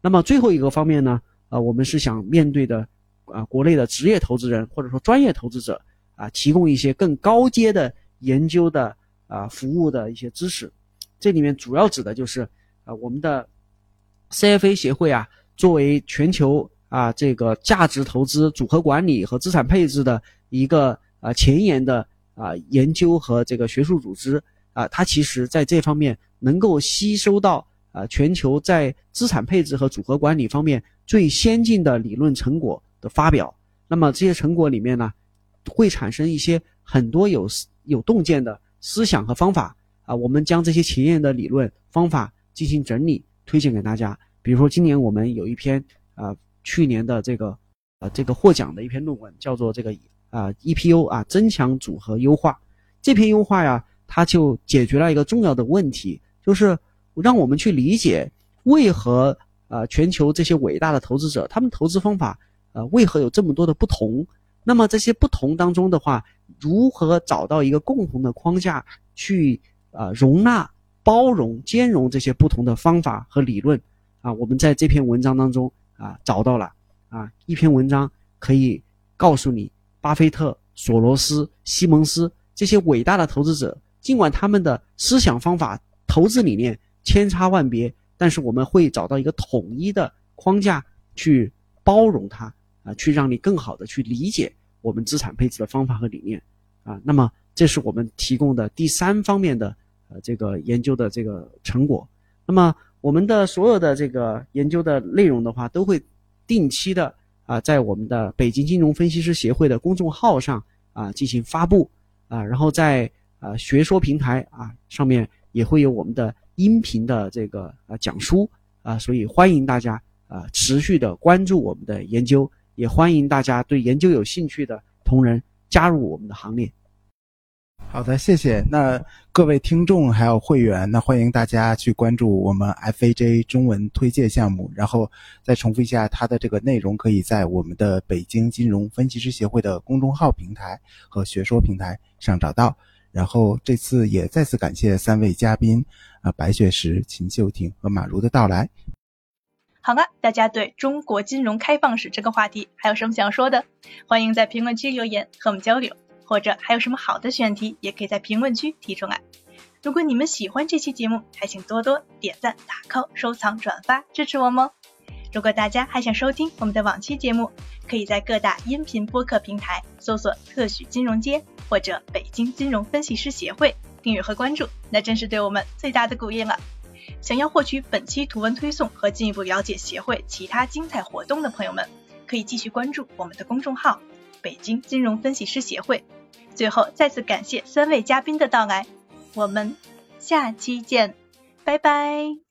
C: 那么最后一个方面呢，啊我们是想面对的啊国内的职业投资人或者说专业投资者啊，提供一些更高阶的研究的啊服务的一些知识。这里面主要指的就是啊我们的。CFA 协会啊，作为全球啊这个价值投资组合管理和资产配置的一个啊前沿的啊研究和这个学术组织啊，它其实在这方面能够吸收到啊全球在资产配置和组合管理方面最先进的理论成果的发表。那么这些成果里面呢，会产生一些很多有有洞见的思想和方法啊，我们将这些前沿的理论方法进行整理。推荐给大家，比如说今年我们有一篇啊，去年的这个呃这个获奖的一篇论文，叫做这个啊 EPO 啊增强组合优化。这篇优化呀，它就解决了一个重要的问题，就是让我们去理解为何啊全球这些伟大的投资者，他们投资方法呃为何有这么多的不同。那么这些不同当中的话，如何找到一个共同的框架去啊容纳？包容、兼容这些不同的方法和理论，啊，我们在这篇文章当中啊找到了啊一篇文章可以告诉你，巴菲特、索罗斯、西蒙斯这些伟大的投资者，尽管他们的思想方法、投资理念千差万别，但是我们会找到一个统一的框架去包容它啊，去让你更好的去理解我们资产配置的方法和理念啊。那么，这是我们提供的第三方面的。呃，这个研究的这个成果，那么我们的所有的这个研究的内容的话，都会定期的啊，在我们的北京金融分析师协会的公众号上啊进行发布啊，然后在啊学说平台啊上面也会有我们的音频的这个啊讲书啊，所以欢迎大家啊持续的关注我们的研究，也欢迎大家对研究有兴趣的同仁加入我们的行列。
B: 好的，谢谢。那各位听众还有会员，那欢迎大家去关注我们 FAJ 中文推介项目。然后再重复一下它的这个内容，可以在我们的北京金融分析师协会的公众号平台和学说平台上找到。然后这次也再次感谢三位嘉宾啊，白雪石、秦秀婷和马如的到来。
A: 好了，大家对中国金融开放史这个话题还有什么想说的？欢迎在评论区留言和我们交流。或者还有什么好的选题，也可以在评论区提出来。如果你们喜欢这期节目，还请多多点赞、打 call、收藏、转发支持我们哦。如果大家还想收听我们的往期节目，可以在各大音频播客平台搜索“特许金融街”或者“北京金融分析师协会”订阅和关注，那真是对我们最大的鼓励了。想要获取本期图文推送和进一步了解协会其他精彩活动的朋友们，可以继续关注我们的公众号“北京金融分析师协会”。最后，再次感谢三位嘉宾的到来，我们下期见，拜拜。